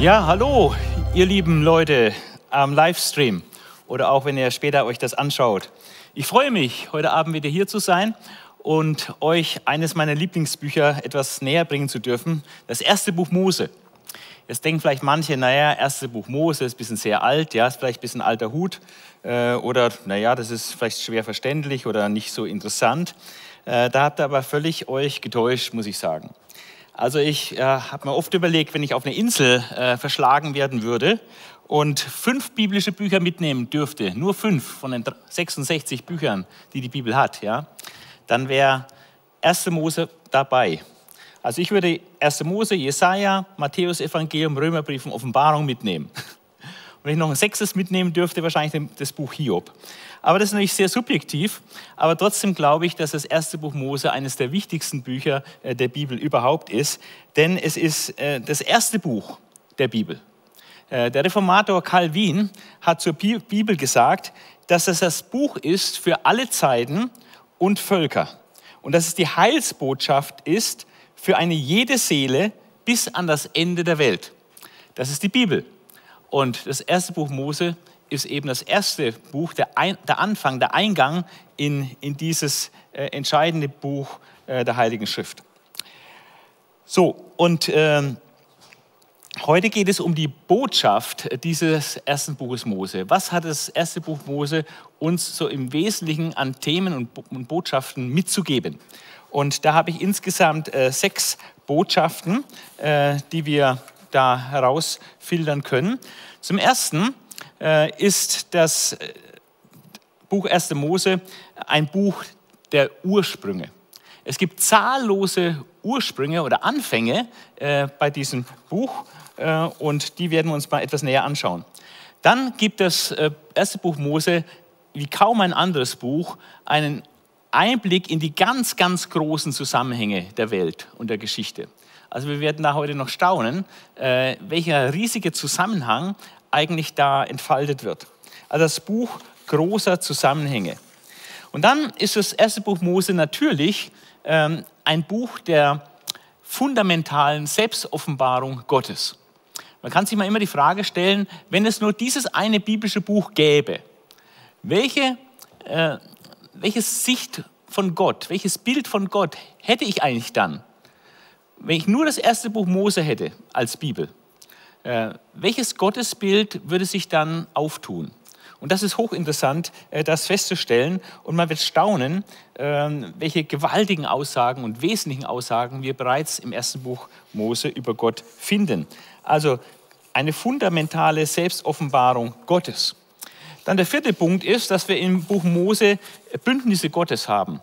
Ja, hallo, ihr lieben Leute am Livestream oder auch wenn ihr später euch das anschaut. Ich freue mich, heute Abend wieder hier zu sein und euch eines meiner Lieblingsbücher etwas näher bringen zu dürfen, das erste Buch Mose. Jetzt denken vielleicht manche, naja, erste Buch Mose ist ein bisschen sehr alt, ja, ist vielleicht ein bisschen alter Hut äh, oder naja, das ist vielleicht schwer verständlich oder nicht so interessant. Äh, da habt ihr aber völlig euch getäuscht, muss ich sagen. Also ich äh, habe mir oft überlegt, wenn ich auf eine Insel äh, verschlagen werden würde und fünf biblische Bücher mitnehmen dürfte, nur fünf von den 66 Büchern, die die Bibel hat, ja, dann wäre 1. Mose dabei. Also ich würde 1. Mose, Jesaja, Matthäus Evangelium, Römerbrief und Offenbarung mitnehmen. Wenn ich noch ein sechstes mitnehmen dürfte, wahrscheinlich das Buch Hiob. Aber das ist natürlich sehr subjektiv. Aber trotzdem glaube ich, dass das erste Buch Mose eines der wichtigsten Bücher äh, der Bibel überhaupt ist. Denn es ist äh, das erste Buch der Bibel. Äh, der Reformator Calvin hat zur Bibel gesagt, dass es das Buch ist für alle Zeiten und Völker. Und dass es die Heilsbotschaft ist für eine jede Seele bis an das Ende der Welt. Das ist die Bibel. Und das erste Buch Mose ist eben das erste Buch, der, Ein, der Anfang, der Eingang in, in dieses äh, entscheidende Buch äh, der Heiligen Schrift. So, und ähm, Heute geht es um die Botschaft dieses ersten Buches Mose. Was hat das erste Buch Mose uns so im Wesentlichen an Themen und Botschaften mitzugeben? Und da habe ich insgesamt äh, sechs Botschaften, äh, die wir da herausfiltern können. Zum Ersten äh, ist das äh, Buch 1. Mose ein Buch der Ursprünge. Es gibt zahllose Ursprünge oder Anfänge äh, bei diesem Buch äh, und die werden wir uns mal etwas näher anschauen. Dann gibt das äh, erste Buch Mose, wie kaum ein anderes Buch, einen Einblick in die ganz, ganz großen Zusammenhänge der Welt und der Geschichte. Also wir werden da heute noch staunen, äh, welcher riesige Zusammenhang eigentlich da entfaltet wird. Also das Buch großer Zusammenhänge. Und dann ist das erste Buch Mose natürlich ähm, ein Buch der fundamentalen Selbstoffenbarung Gottes. Man kann sich mal immer die Frage stellen, wenn es nur dieses eine biblische Buch gäbe, welche, äh, welche Sicht von Gott, welches Bild von Gott hätte ich eigentlich dann, wenn ich nur das erste Buch Mose hätte als Bibel? Äh, welches Gottesbild würde sich dann auftun? Und das ist hochinteressant, äh, das festzustellen. Und man wird staunen, ähm, welche gewaltigen Aussagen und wesentlichen Aussagen wir bereits im ersten Buch Mose über Gott finden. Also eine fundamentale Selbstoffenbarung Gottes. Dann der vierte Punkt ist, dass wir im Buch Mose Bündnisse Gottes haben.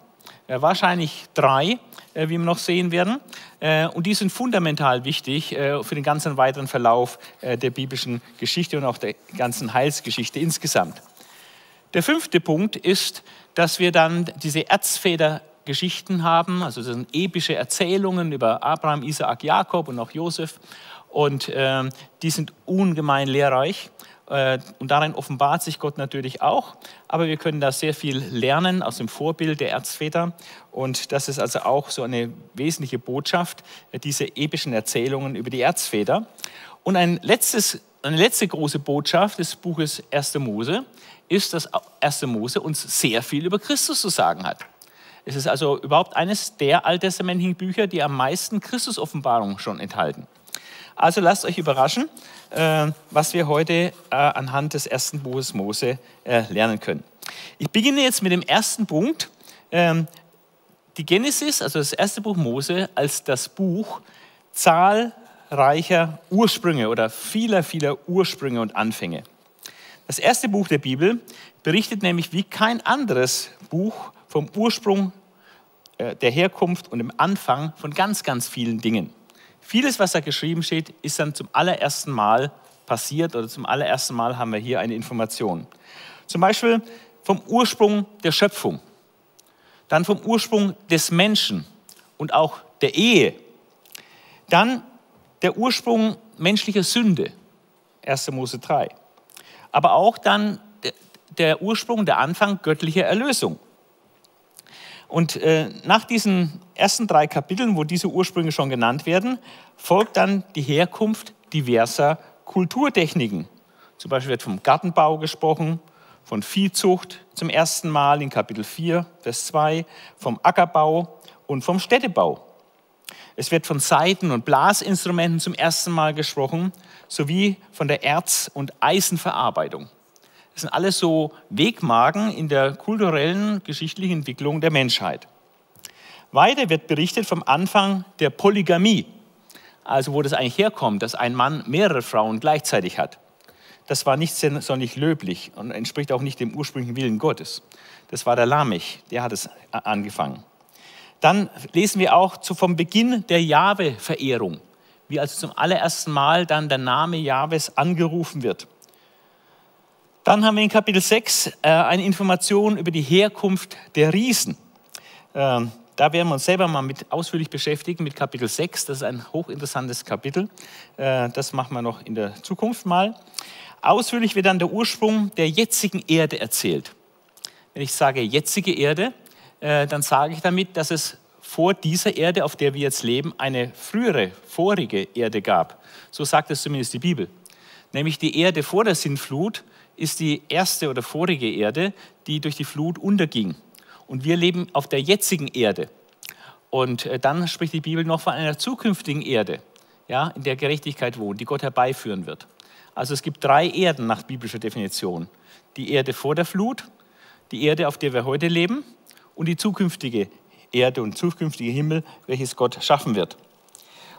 wahrscheinlich drei, äh, wie wir noch sehen werden. Äh, und die sind fundamental wichtig äh, für den ganzen weiteren Verlauf der biblischen Geschichte und auch der ganzen Heilsgeschichte insgesamt. Der fünfte Punkt ist, dass wir dann diese Erzväter Geschichten haben, also das sind epische Erzählungen über Abraham, Isaak, Jakob und auch Josef. Und äh, die sind ungemein lehrreich. Äh, und darin offenbart sich Gott natürlich auch. Aber wir können da sehr viel lernen aus dem Vorbild der Erzväter. Und das ist also auch so eine wesentliche Botschaft, äh, diese epischen Erzählungen über die Erzväter. Und ein letztes, eine letzte große Botschaft des Buches 1. Mose ist, dass 1. Mose uns sehr viel über Christus zu sagen hat. Es ist also überhaupt eines der alttestamentlichen Bücher, die am meisten Christusoffenbarung schon enthalten. Also lasst euch überraschen, äh, was wir heute äh, anhand des ersten Buches Mose äh, lernen können. Ich beginne jetzt mit dem ersten Punkt. Ähm, die Genesis, also das erste Buch Mose, als das Buch zahlreicher Ursprünge oder vieler, vieler Ursprünge und Anfänge. Das erste Buch der Bibel berichtet nämlich wie kein anderes Buch vom Ursprung der Herkunft und dem Anfang von ganz, ganz vielen Dingen. Vieles, was da geschrieben steht, ist dann zum allerersten Mal passiert oder zum allerersten Mal haben wir hier eine Information. Zum Beispiel vom Ursprung der Schöpfung, dann vom Ursprung des Menschen und auch der Ehe, dann der Ursprung menschlicher Sünde, 1. Mose 3, aber auch dann der Ursprung, der Anfang göttlicher Erlösung, und äh, nach diesen ersten drei Kapiteln, wo diese Ursprünge schon genannt werden, folgt dann die Herkunft diverser Kulturtechniken. Zum Beispiel wird vom Gartenbau gesprochen, von Viehzucht zum ersten Mal in Kapitel 4, Vers 2, vom Ackerbau und vom Städtebau. Es wird von Saiten- und Blasinstrumenten zum ersten Mal gesprochen, sowie von der Erz- und Eisenverarbeitung. Das sind alles so Wegmarken in der kulturellen, geschichtlichen Entwicklung der Menschheit. Weiter wird berichtet vom Anfang der Polygamie, also wo das eigentlich herkommt, dass ein Mann mehrere Frauen gleichzeitig hat. Das war nicht sonderlich löblich und entspricht auch nicht dem ursprünglichen Willen Gottes. Das war der Lamech, der hat es angefangen. Dann lesen wir auch vom Beginn der Jahwe-Verehrung, wie also zum allerersten Mal dann der Name Jahwes angerufen wird. Dann haben wir in Kapitel 6 äh, eine Information über die Herkunft der Riesen. Ähm, da werden wir uns selber mal mit ausführlich beschäftigen mit Kapitel 6. Das ist ein hochinteressantes Kapitel. Äh, das machen wir noch in der Zukunft mal. Ausführlich wird dann der Ursprung der jetzigen Erde erzählt. Wenn ich sage jetzige Erde, äh, dann sage ich damit, dass es vor dieser Erde, auf der wir jetzt leben, eine frühere, vorige Erde gab. So sagt es zumindest die Bibel. Nämlich die Erde vor der Sintflut ist die erste oder vorige Erde, die durch die Flut unterging. Und wir leben auf der jetzigen Erde. Und äh, dann spricht die Bibel noch von einer zukünftigen Erde, ja, in der Gerechtigkeit wohnt, die Gott herbeiführen wird. Also es gibt drei Erden nach biblischer Definition. Die Erde vor der Flut, die Erde, auf der wir heute leben und die zukünftige Erde und zukünftige Himmel, welches Gott schaffen wird.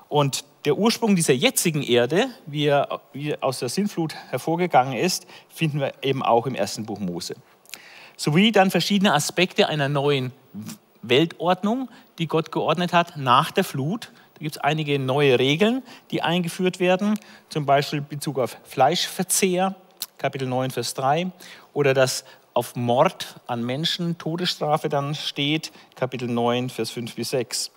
Und der Ursprung dieser jetzigen Erde, wie er, wie aus der Sintflut hervorgegangen ist, finden wir eben auch im ersten Buch Mose. Sowie dann verschiedene Aspekte einer neuen Weltordnung, die Gott geordnet hat nach der Flut. Da gibt es einige neue Regeln, die eingeführt werden, zum Beispiel in Bezug auf Fleischverzehr, Kapitel 9, Vers 3, oder dass auf Mord an Menschen Todesstrafe dann steht, Kapitel 9, Vers 5 bis 6.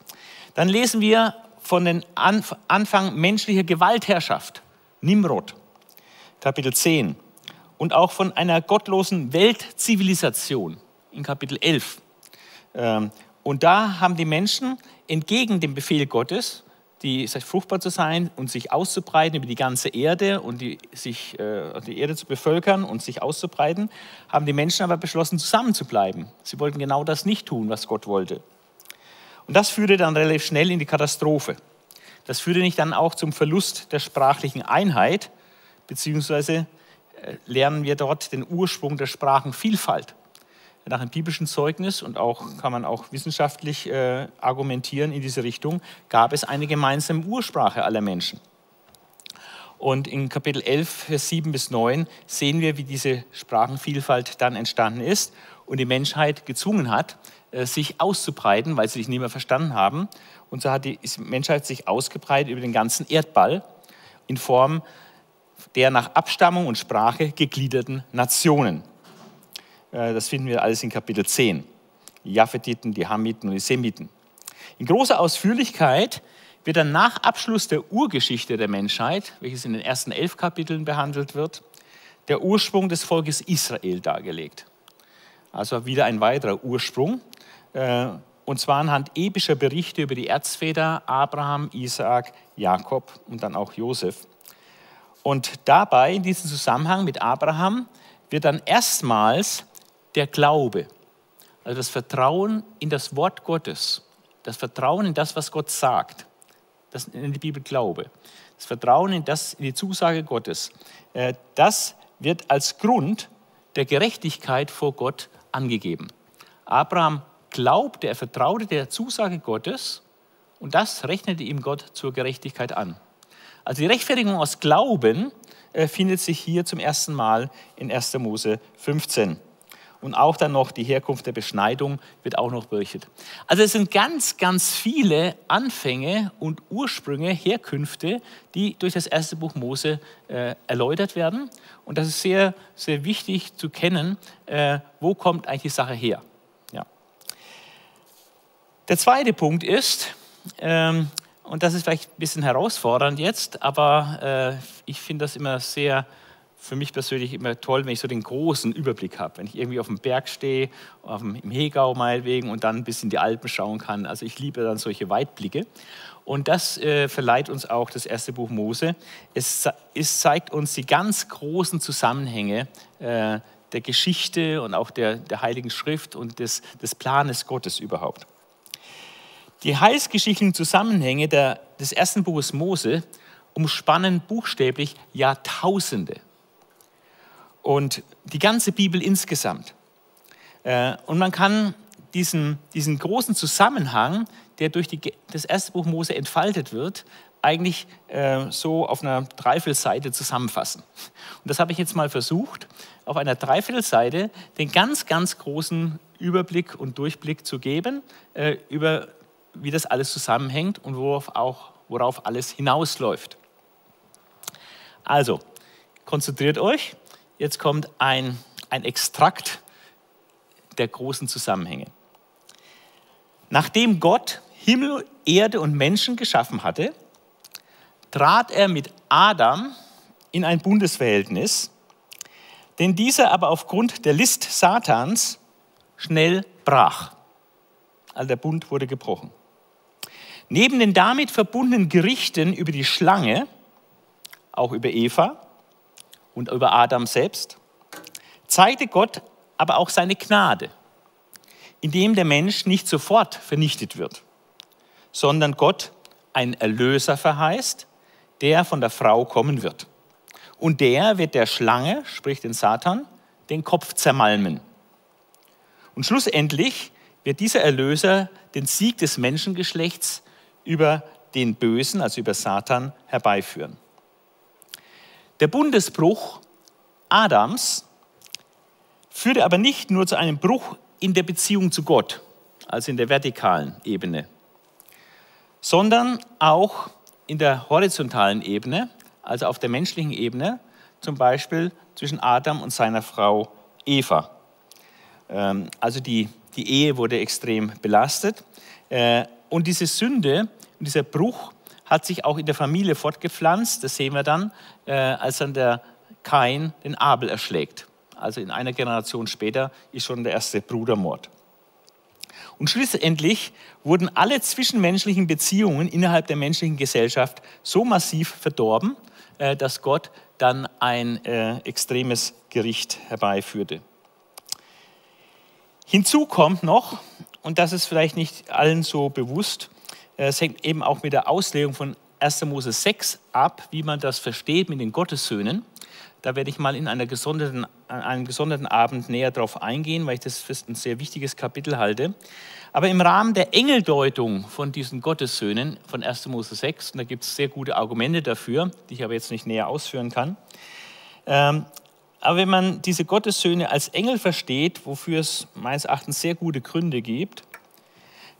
Dann lesen wir von den Anfang menschlicher Gewaltherrschaft, Nimrod, Kapitel 10. Und auch von einer gottlosen Weltzivilisation in Kapitel 11. Ähm, und da haben die Menschen entgegen dem Befehl Gottes, die fruchtbar zu sein und sich auszubreiten über die ganze Erde und die, sich, äh, die Erde zu bevölkern und sich auszubreiten, haben die Menschen aber beschlossen, zusammenzubleiben. Sie wollten genau das nicht tun, was Gott wollte. Und das führte dann relativ schnell in die Katastrophe. Das führte nicht dann auch zum Verlust der sprachlichen Einheit, beziehungsweise äh, lernen wir dort den Ursprung der Sprachenvielfalt. Nach dem biblischen Zeugnis und auch kann man auch wissenschaftlich äh, argumentieren in diese Richtung, gab es eine gemeinsame Ursprache aller Menschen. Und in Kapitel 11, Vers 7 bis 9 sehen wir, wie diese Sprachenvielfalt dann entstanden ist und die Menschheit gezwungen hat, sich auszubreiten, weil sie sich nicht mehr verstanden haben. Und so hat die Menschheit sich ausgebreitet über den ganzen Erdball in Form der nach Abstammung und Sprache gegliederten Nationen. Äh, das finden wir alles in Kapitel 10. Die Japhetiten, die Hamiten und die Semiten. In großer Ausführlichkeit wird dann nach Abschluss der Urgeschichte der Menschheit, welches in den ersten elf Kapiteln behandelt wird, der Ursprung des Volkes Israel dargelegt. Also wieder ein weiterer Ursprung. Äh, und zwar anhand epischer Berichte über die Erzväter Abraham, Isaak, Jakob und dann auch Josef. Und dabei, in diesem Zusammenhang mit Abraham, wird dann erstmals der Glaube, also das Vertrauen in das Wort Gottes, das Vertrauen in das, was Gott sagt, das in die Bibel Glaube, das Vertrauen in, das, in die Zusage Gottes, äh, das wird als Grund der Gerechtigkeit vor Gott angegeben. Abraham glaubte, er vertraute der Zusage Gottes und das rechnete ihm Gott zur Gerechtigkeit an. Also die Rechtfertigung aus Glauben äh, findet sich hier zum ersten Mal in 1. Mose 15. Und auch dann noch die Herkunft der Beschneidung wird auch noch berichtet. Also es sind ganz, ganz viele Anfänge und Ursprünge, Herkünfte, die durch das erste Buch Mose äh, erläutert werden. Und das ist sehr, sehr wichtig zu kennen, äh, wo kommt eigentlich die Sache her. Der zweite Punkt ist, ähm, und das ist vielleicht ein bisschen herausfordernd jetzt, aber äh, ich finde das immer sehr für mich persönlich immer toll, wenn ich so den großen Überblick habe. Wenn ich irgendwie auf dem Berg stehe, auf dem, im Hegau meinetwegen und dann ein bisschen die Alpen schauen kann. Also ich liebe dann solche Weitblicke. Und das äh, verleiht uns auch das erste Buch Mose. Es, es, zeigt uns die ganz großen Zusammenhänge äh, der Geschichte und auch der, der Heiligen Schrift und des, des Planes Gottes überhaupt. Die heilsgeschichtlichen Zusammenhänge der, des ersten Buches Mose umspannen buchstäblich Jahrtausende und die ganze Bibel insgesamt. Äh, und man kann diesen, diesen großen Zusammenhang, der durch die, das erste Buch Mose entfaltet wird, eigentlich äh, so auf einer Dreiviertelseite zusammenfassen. Und das habe ich jetzt mal versucht, auf einer Dreiviertelseite den ganz, ganz großen Überblick und Durchblick zu geben äh, über wie das alles zusammenhängt und worauf, auch, worauf alles hinausläuft. Also, konzentriert euch. Jetzt kommt ein, ein Extrakt der großen Zusammenhänge. Nachdem Gott Himmel, Erde und Menschen geschaffen hatte, trat er mit Adam in ein Bundesverhältnis, den dieser aber aufgrund der List Satans schnell brach. Also der Bund wurde gebrochen. Neben den damit verbundenen Gerichten über die Schlange, auch über Eva und über Adam selbst, zeigte Gott aber auch seine Gnade, indem der Mensch nicht sofort vernichtet wird, sondern Gott einen Erlöser verheißt, der von der Frau kommen wird. Und der wird der Schlange, sprich den Satan, den Kopf zermalmen. Und schlussendlich wird dieser Erlöser den Sieg des Menschengeschlechts über den Bösen, also über Satan, herbeiführen. Der Bundesbruch Adams führte aber nicht nur zu einem Bruch in der Beziehung zu Gott, also in der vertikalen Ebene, sondern auch in der horizontalen Ebene, also auf der menschlichen Ebene, zum Beispiel zwischen Adam und seiner Frau Eva. Ähm, also die, die Ehe wurde extrem belastet. Und diese Sünde dieser Bruch hat sich auch in der Familie fortgepflanzt. Das sehen wir dann, äh, als dann der Kain den Abel erschlägt. Also in einer Generation später ist schon der erste Brudermord. Und schlussendlich wurden alle zwischenmenschlichen Beziehungen innerhalb der menschlichen Gesellschaft so massiv verdorben, äh, dass Gott dann ein äh, extremes Gericht herbeiführte. Hinzu kommt noch, und das ist vielleicht nicht allen so bewusst, es hängt eben auch mit der Auslegung von 1. Mose 6 ab, wie man das versteht mit den Gottessöhnen. Da werde ich mal in einer gesonderten, einem gesonderten Abend näher darauf eingehen, weil ich das für ein sehr wichtiges Kapitel halte. Aber im Rahmen der Engeldeutung von diesen Gottessöhnen von 1. Mose 6, und da gibt es sehr gute Argumente dafür, die ich aber jetzt nicht näher ausführen kann. Ähm, aber wenn man diese Gottessöhne als Engel versteht, wofür es meines Erachtens sehr gute Gründe gibt,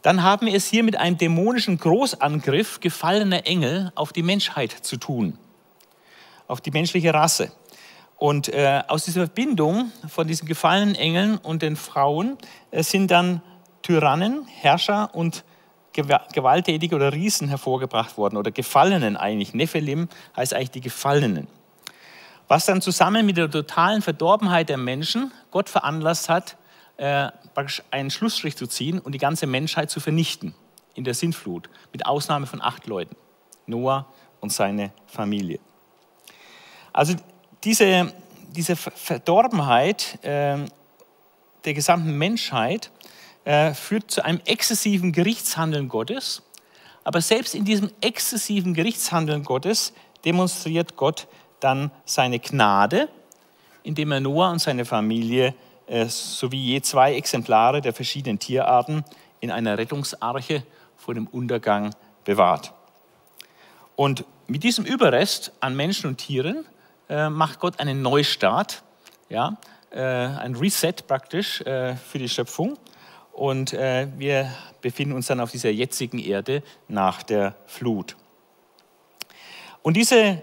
dann haben wir es hier mit einem dämonischen Großangriff gefallener Engel auf die Menschheit zu tun, auf die menschliche Rasse. Und äh, aus dieser Verbindung von diesen gefallenen Engeln und den Frauen äh, sind dann Tyrannen, Herrscher und Gewalttätige oder Riesen hervorgebracht worden oder Gefallenen eigentlich. Nephilim heißt eigentlich die Gefallenen. Was dann zusammen mit der totalen Verdorbenheit der Menschen Gott veranlasst hat, äh, praktisch einen Schlussstrich zu ziehen und die ganze Menschheit zu vernichten in der Sintflut, mit Ausnahme von acht Leuten, Noah und seine Familie. Also diese, diese Verdorbenheit äh, der gesamten Menschheit äh, führt zu einem exzessiven Gerichtshandeln Gottes, aber selbst in diesem exzessiven Gerichtshandeln Gottes demonstriert Gott dann seine Gnade, indem er Noah und seine Familie äh, sowie je zwei Exemplare der verschiedenen Tierarten in einer Rettungsarche vor dem Untergang bewahrt. Und mit diesem Überrest an Menschen und Tieren äh, macht Gott einen Neustart, ja, äh, ein Reset praktisch äh, für die Schöpfung. Und äh, wir befinden uns dann auf dieser jetzigen Erde nach der Flut. Und diese,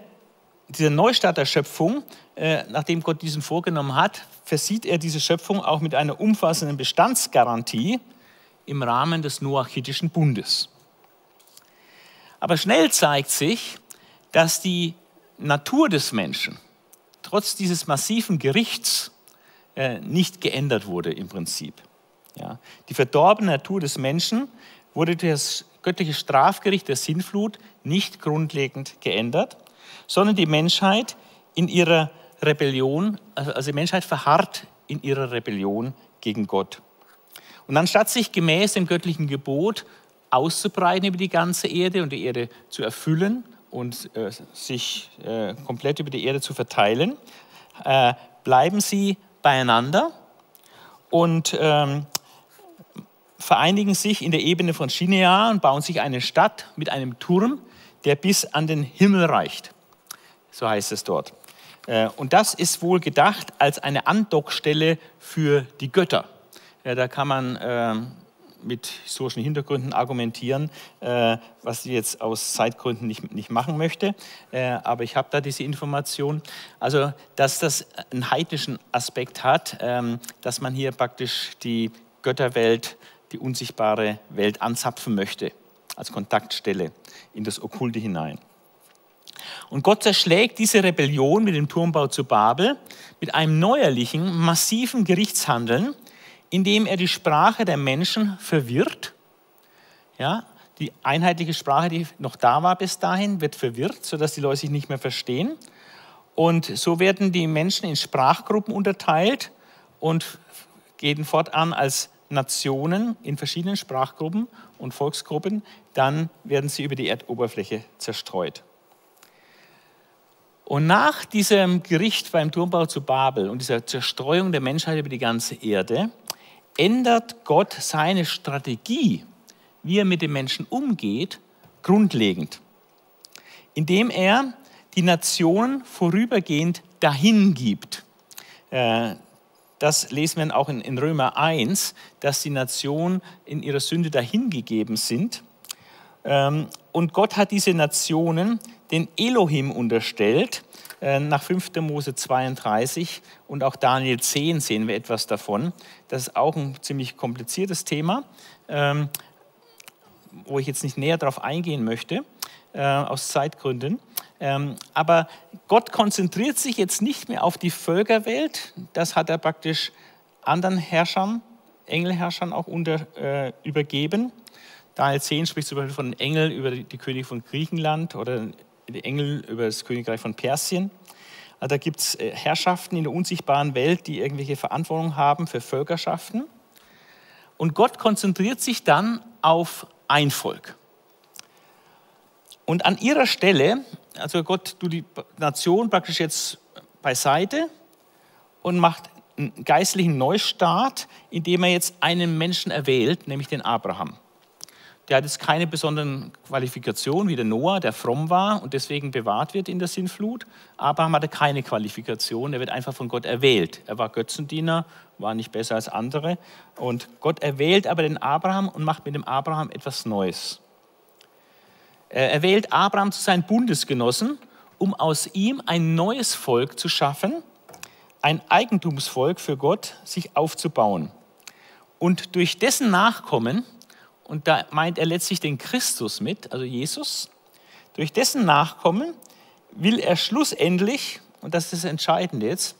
dieser Neustart der Schöpfung, äh, nachdem Gott diesen vorgenommen hat, versieht er diese Schöpfung auch mit einer umfassenden Bestandsgarantie im Rahmen des Noachitischen Bundes. Aber schnell zeigt sich, dass die Natur des Menschen trotz dieses massiven Gerichts äh, nicht geändert wurde im Prinzip. Ja. Die verdorbene Natur des Menschen wurde durch das göttliche Strafgericht der Sinnflut nicht grundlegend geändert, sondern die Menschheit in ihrer Rebellion, also, also die Menschheit verharrt in ihrer Rebellion gegen Gott. Und anstatt sich gemäß dem göttlichen Gebot auszubreiten über die ganze Erde und die Erde zu erfüllen und äh, sich äh, komplett über die Erde zu verteilen, äh, bleiben sie beieinander und ähm, vereinigen sich in der Ebene von Shinea und bauen sich eine Stadt mit einem Turm, der bis an den Himmel reicht. So heißt es dort. Äh, und das ist wohl gedacht als eine Andockstelle für die Götter. Da kann man ähm, mit historischen Hintergründen argumentieren, äh, was ich jetzt aus Zeitgründen nicht, nicht machen möchte. Äh, aber ich habe da diese Information. Also, dass das einen heidnischen Aspekt hat, ähm, dass man hier praktisch die Götterwelt, die unsichtbare Welt anzapfen möchte, als Kontaktstelle in das Okkulte hinein. Und Gott zerschlägt diese Rebellion mit dem Turmbau zu Babel mit einem neuerlichen, massiven Gerichtshandeln, indem er die Sprache der Menschen verwirrt. Ja, die einheitliche Sprache, die noch da war bis dahin, wird verwirrt, sodass die Leute sich nicht mehr verstehen. Und so werden die Menschen in Sprachgruppen unterteilt und gehen fortan als Nationen in verschiedenen Sprachgruppen und Volksgruppen. Dann werden sie über die Erdoberfläche zerstreut. Und nach diesem Gericht beim Turmbau zu Babel und dieser Zerstreuung der Menschheit über die ganze Erde ändert Gott seine Strategie, wie er mit den Menschen umgeht, grundlegend, indem er die Nationen vorübergehend dahin gibt. Äh, das lesen wir auch in Römer 1, dass die Nationen in ihrer Sünde dahingegeben sind. Ähm, und Gott hat diese Nationen den Elohim unterstellt, äh, nach 5. Mose 32 und auch Daniel 10 sehen wir etwas davon. Das ist auch ein ziemlich kompliziertes Thema, ähm, wo ich jetzt nicht näher darauf eingehen möchte, äh, aus Zeitgründen. Ähm, aber Gott konzentriert sich jetzt nicht mehr auf die Völkerwelt, das hat er praktisch anderen Herrschern, Engelherrschern auch unter, äh, übergeben. Daniel 10 spricht zum Beispiel von Engeln über die Könige von Griechenland oder die Engel über das Königreich von Persien. Also da gibt es äh, Herrschaften in der unsichtbaren Welt, die irgendwelche Verantwortung haben für Völkerschaften. Und Gott konzentriert sich dann auf ein Volk. Und an ihrer Stelle, also Gott tut die Nation praktisch jetzt beiseite und macht einen geistlichen Neustart, indem er jetzt einen Menschen erwählt, nämlich den Abraham der hat jetzt keine besonderen Qualifikationen wie der Noah, der fromm war und deswegen bewahrt wird in der Sinnflut. Abraham hatte keine Qualifikation, er wird einfach von Gott erwählt. Er war Götzendiener, war nicht besser als andere. Und Gott erwählt aber den Abraham und macht mit dem Abraham etwas Neues. Er erwählt Abraham zu seinen Bundesgenossen, um aus ihm ein neues Volk zu schaffen, ein Eigentumsvolk für Gott sich aufzubauen. Und durch dessen Nachkommen, und da meint er letztlich den Christus mit, also Jesus. Durch dessen Nachkommen will er schlussendlich, und das ist das Entscheidende jetzt,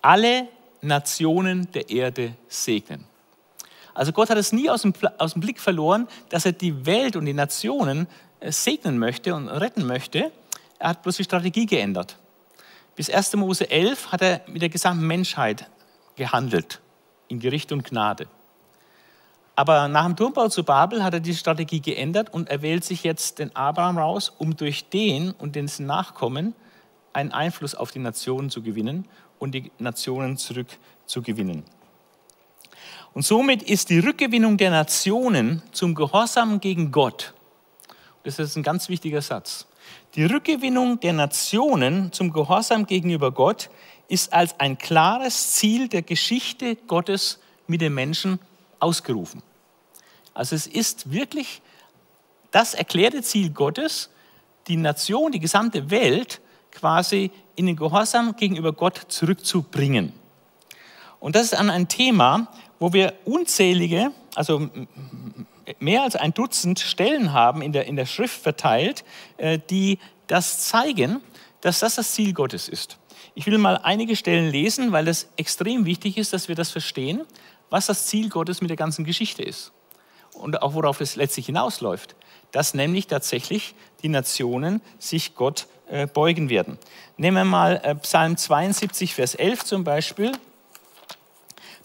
alle Nationen der Erde segnen. Also Gott hat es nie aus dem, aus dem Blick verloren, dass er die Welt und die Nationen äh, segnen möchte und retten möchte. Er hat bloß die Strategie geändert. Bis 1. Mose 11 hat er mit der gesamten Menschheit gehandelt, in Gericht und Gnade. Aber nach dem Turmbau zu Babel hat er die Strategie geändert und er wählt sich jetzt den Abraham raus, um durch den und dessen Nachkommen einen Einfluss auf die Nationen zu gewinnen und die Nationen zurückzugewinnen. Und somit ist die Rückgewinnung der Nationen zum Gehorsam gegen Gott, das ist ein ganz wichtiger Satz, die Rückgewinnung der Nationen zum Gehorsam gegenüber Gott ist als ein klares Ziel der Geschichte Gottes mit den Menschen ausgerufen. Also es ist wirklich das erklärte Ziel Gottes, die Nation, die gesamte Welt quasi in den Gehorsam gegenüber Gott zurückzubringen. Und das ist ein Thema, wo wir unzählige, also mehr als ein Dutzend Stellen haben in der, in der Schrift verteilt, äh, die das zeigen, dass das das Ziel Gottes ist. Ich will mal einige Stellen lesen, weil es extrem wichtig ist, dass wir das verstehen, was das Ziel Gottes mit der ganzen Geschichte ist und auch worauf es letztlich hinausläuft. Dass nämlich tatsächlich die Nationen sich Gott äh, beugen werden. Nehmen wir mal äh, Psalm 72, Vers 11 zum Beispiel.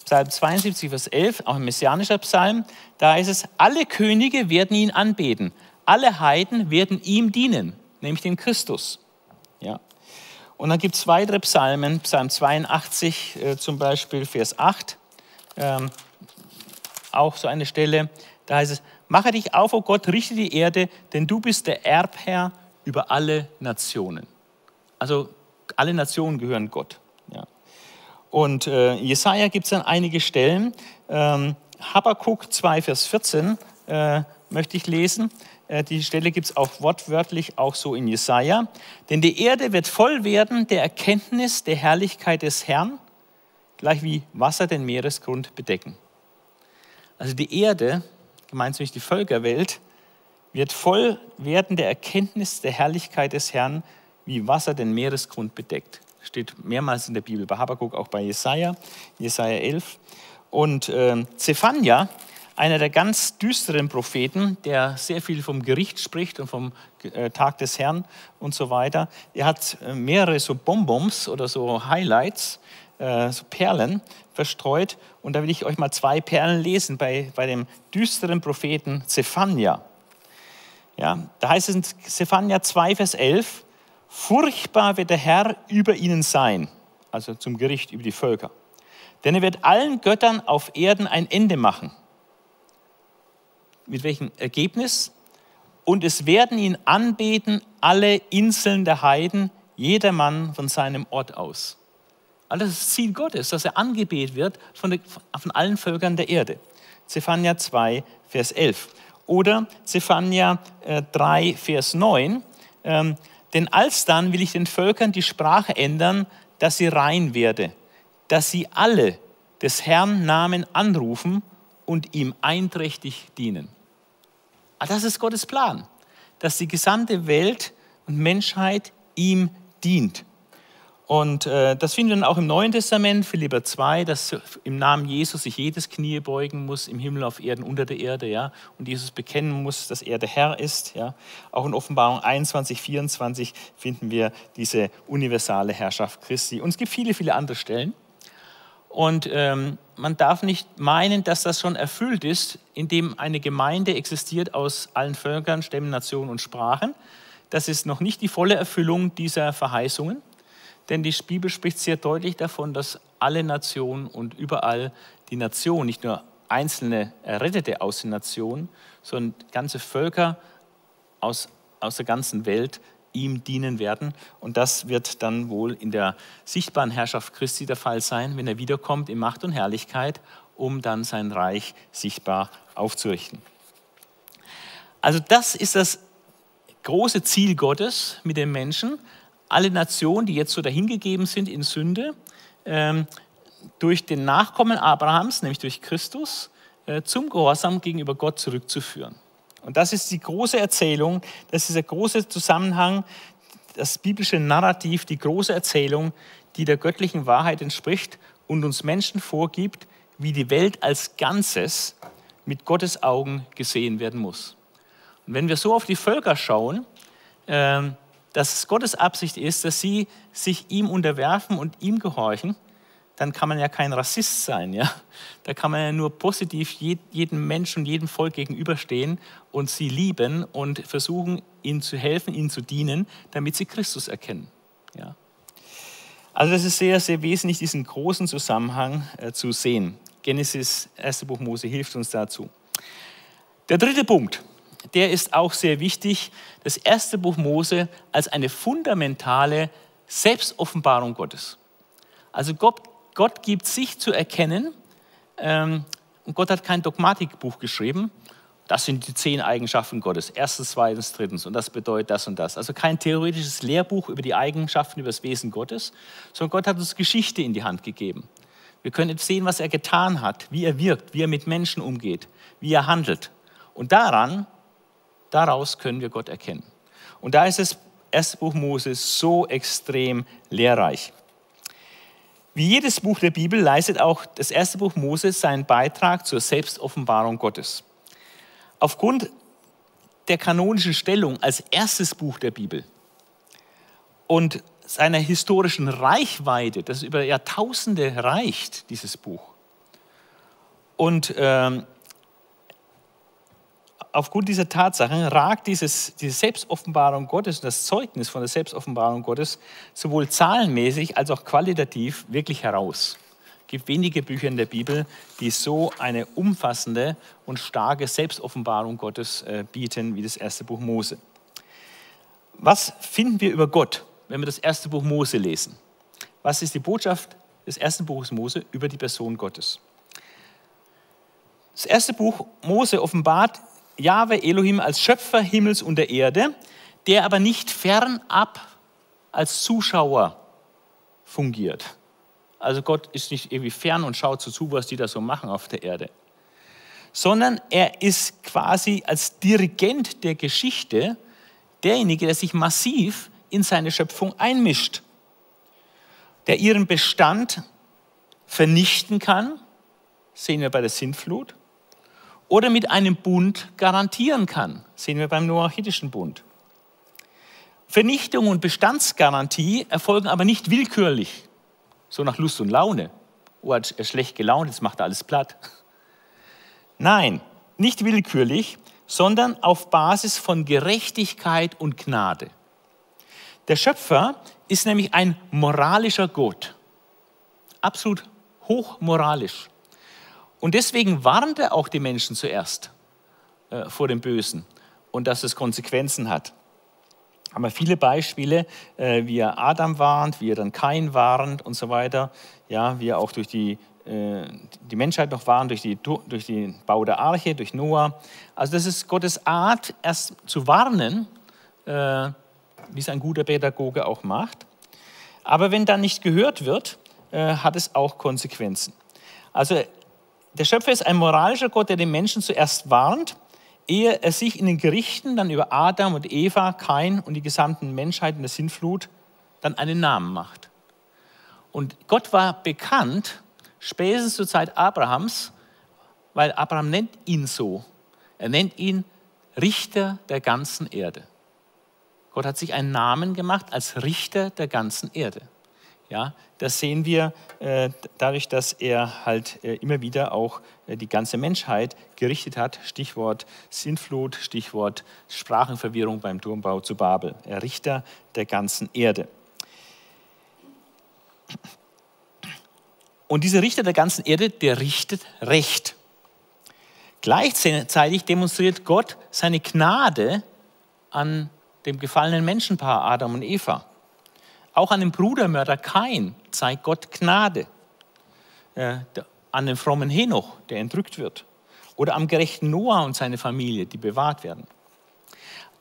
Psalm 72, Vers 11, auch ein messianischer Psalm, da heißt es, alle Könige werden ihn anbeten, alle Heiden werden ihm dienen, nämlich dem Christus. Ja. Und dann gibt es weitere Psalmen, Psalm 82 äh, zum Beispiel, Vers 8, ähm, auch so eine Stelle, da heißt es, mache dich auf, o oh Gott, richte die Erde, denn du bist der Erbherr über alle Nationen. Also alle Nationen gehören Gott. Ja. Und äh, Jesaja gibt es dann einige Stellen. Ähm, Habakkuk 2, Vers 14 äh, möchte ich lesen. Äh, die Stelle gibt es auch wortwörtlich auch so in Jesaja. Denn die Erde wird voll werden der Erkenntnis der Herrlichkeit des Herrn, gleich wie Wasser den Meeresgrund bedecken. Also die Erde, gemeint nicht die Völkerwelt, wird voll werden der Erkenntnis der Herrlichkeit des Herrn, wie Wasser den Meeresgrund bedeckt. Steht mehrmals in der Bibel, bei Habakkuk, auch bei Jesaja, Jesaja 11. Und äh, Zephania, einer der ganz düsteren Propheten, der sehr viel vom Gericht spricht und vom äh, Tag des Herrn und so weiter, der hat äh, mehrere so Bonbons oder so Highlights, äh, so Perlen verstreut. Und da will ich euch mal zwei Perlen lesen bei, bei dem düsteren Propheten Zephania. Ja, da heißt es in Zephania 2, Vers 11, furchtbar wird der Herr über ihnen sein, also zum Gericht über die Völker. Denn er wird allen Göttern auf Erden ein Ende machen. Mit welchem Ergebnis? Und es werden ihn anbeten alle Inseln der Heiden, jedermann von seinem Ort aus. Also das das Ziel Gottes, dass er angebetet wird von, der, von allen Völkern der Erde. Zephania 2, Vers 11. Oder Zephania 3, äh, Vers 9. Ähm, denn alsdann will ich den Völkern die Sprache ändern, dass sie rein werde, dass sie alle des Herrn Namen anrufen und ihm einträchtig dienen. Ah, das ist Gottes Plan, dass die gesamte Welt und Menschheit ihm dient. Und äh, das finden wir dann auch im Neuen Testament, Philipper 2, dass im Namen Jesus sich jedes Knie beugen muss, im Himmel, auf Erden, unter der Erde, ja, und Jesus bekennen muss, dass er der Herr ist, ja. Auch in Offenbarung 21, 24 finden wir diese universale Herrschaft Christi. Und es gibt viele, viele andere Stellen. Und ähm, man darf nicht meinen, dass das schon erfüllt ist, indem eine Gemeinde existiert aus allen Völkern, Stämmen, Nationen und Sprachen. Das ist noch nicht die volle Erfüllung dieser Verheißungen. Denn die Bibel spricht sehr deutlich davon, dass alle Nationen und überall die Nation, nicht nur einzelne Errettete aus den Nationen, sondern ganze Völker aus, aus der ganzen Welt ihm dienen werden. Und das wird dann wohl in der sichtbaren Herrschaft Christi der Fall sein, wenn er wiederkommt in Macht und Herrlichkeit, um dann sein Reich sichtbar aufzurichten. Also das ist das große Ziel Gottes mit den Menschen, alle Nationen, die jetzt so dahingegeben sind in Sünde, ähm, durch den Nachkommen Abrahams, nämlich durch Christus, äh, zum Gehorsam gegenüber Gott zurückzuführen. Und das ist die große Erzählung, das ist dieser große Zusammenhang, das biblische Narrativ, die große Erzählung, die der göttlichen Wahrheit entspricht und uns Menschen vorgibt, wie die Welt als Ganzes mit Gottes Augen gesehen werden muss. Und wenn wir so auf die Völker schauen, ähm, dass es Gottes Absicht ist, dass sie sich ihm unterwerfen und ihm gehorchen, dann kann man ja kein Rassist sein. Ja? Da kann man ja nur positiv jedem Menschen jedem Volk gegenüberstehen und sie lieben und versuchen, ihnen zu helfen, ihnen zu dienen, damit sie Christus erkennen. Ja? Also das ist sehr, sehr wesentlich, diesen großen Zusammenhang äh, zu sehen. Genesis, 1. Buch Mose hilft uns dazu. Der dritte Punkt, der ist auch sehr wichtig, das erste Buch Mose als eine fundamentale Selbstoffenbarung Gottes. Also Gott, Gott gibt sich zu erkennen ähm, und Gott hat kein Dogmatikbuch geschrieben. Das sind die zehn Eigenschaften Gottes. Erstens, zweitens, drittens. Und das bedeutet das und das. Also kein theoretisches Lehrbuch über die Eigenschaften, über das Wesen Gottes, sondern Gott hat uns Geschichte in die Hand gegeben. Wir können jetzt sehen, was er getan hat, wie er wirkt, wie er mit Menschen umgeht, wie er handelt. Und daran Daraus können wir Gott erkennen. Und da ist das erste Buch Moses so extrem lehrreich. Wie jedes Buch der Bibel leistet auch das erste Buch Mose seinen Beitrag zur Selbstoffenbarung Gottes. Aufgrund der kanonischen Stellung als erstes Buch der Bibel und seiner historischen Reichweite, das über Jahrtausende reicht, dieses Buch. Und ähm, aufgrund dieser Tatsachen ragt dieses, diese Selbstoffenbarung Gottes und das Zeugnis von der Selbstoffenbarung Gottes sowohl zahlenmäßig als auch qualitativ wirklich heraus. Es gibt wenige Bücher in der Bibel, die so eine umfassende und starke Selbstoffenbarung Gottes äh, bieten wie das erste Buch Mose. Was finden wir über Gott, wenn wir das erste Buch Mose lesen? Was ist die Botschaft des ersten Buches Mose über die Person Gottes? Das erste Buch Mose offenbart Jahwe Elohim als Schöpfer Himmels und der Erde, der aber nicht fernab als Zuschauer fungiert. Also Gott ist nicht irgendwie fern und schaut so zu, was die da so machen auf der Erde, sondern er ist quasi als Dirigent der Geschichte derjenige, der sich massiv in seine Schöpfung einmischt, der ihren Bestand vernichten kann, sehen wir bei der Sintflut, oder mit einem Bund garantieren kann. sehen wir beim noachitischen Bund. Vernichtung und Bestandsgarantie erfolgen aber nicht willkürlich, so nach Lust und Laune. Oh, er ist schlecht gelaunt, jetzt macht er alles platt. Nein, nicht willkürlich, sondern auf Basis von Gerechtigkeit und Gnade. Der Schöpfer ist nämlich ein moralischer Gott, absolut hochmoralisch. Und deswegen warnt er auch die Menschen zuerst äh, vor dem Bösen und dass es Konsequenzen hat. Haben wir viele Beispiele, äh, wie er Adam warnt, wie er dann Kain warnt und so weiter. Ja, wie er auch durch die, äh, die Menschheit noch warnt, durch, die, durch den Bau der Arche, durch Noah. Also das ist Gottes Art, erst zu warnen, äh, wie es ein guter Pädagoge auch macht. Aber wenn dann nicht gehört wird, äh, hat es auch Konsequenzen. Also der Schöpfer ist ein moralischer Gott, der den Menschen zuerst warnt, ehe er sich in den Gerichten dann über Adam und Eva, Kain und die gesamten Menschheit in der Sintflut dann einen Namen macht. Und Gott war bekannt, spätestens zur Zeit Abrahams, weil Abraham nennt ihn so. Er nennt ihn Richter der ganzen Erde. Gott hat sich einen Namen gemacht als Richter der ganzen Erde. Ja, das sehen wir äh, dadurch, dass er halt äh, immer wieder auch äh, die ganze Menschheit gerichtet hat. Stichwort Sintflut, Stichwort Sprachenverwirrung beim Turmbau zu Babel. Er Richter der ganzen Erde. Und dieser Richter der ganzen Erde, der richtet Recht. Gleichzeitig demonstriert Gott seine Gnade an dem gefallenen Menschenpaar Adam und Eva. Auch an dem Brudermörder Kain zeigt Gott Gnade. Äh, an dem frommen Henoch, der entrückt wird. Oder am gerechten Noah und seine Familie, die bewahrt werden.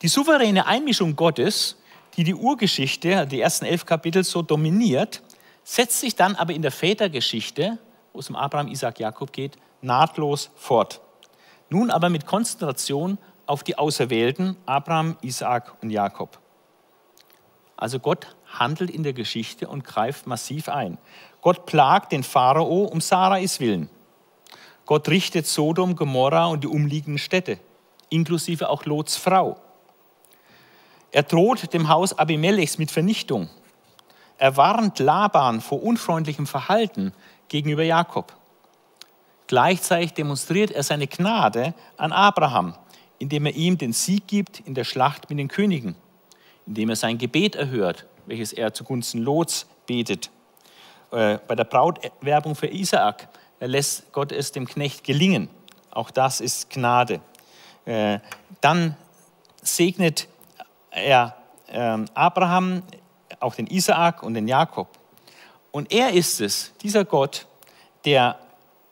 Die souveräne Einmischung Gottes, die die Urgeschichte, die ersten elf Kapitel so dominiert, setzt sich dann aber in der Vätergeschichte, wo es um Abraham, Isaac, Jakob geht, nahtlos fort. Nun aber mit Konzentration auf die Auserwählten Abraham, Isaac und Jakob. Also Gott handelt in der Geschichte und greift massiv ein. Gott plagt den Pharao um Sarais willen. Gott richtet Sodom, Gomorra und die umliegenden Städte, inklusive auch Lots Frau. Er droht dem Haus Abimelechs mit Vernichtung. Er warnt Laban vor unfreundlichem Verhalten gegenüber Jakob. Gleichzeitig demonstriert er seine Gnade an Abraham, indem er ihm den Sieg gibt in der Schlacht mit den Königen, indem er sein Gebet erhört welches er zugunsten Lots betet. Äh, bei der Brautwerbung für Isaak lässt Gott es dem Knecht gelingen. Auch das ist Gnade. Äh, dann segnet er ähm, Abraham, auch den Isaak und den Jakob. Und er ist es, dieser Gott, der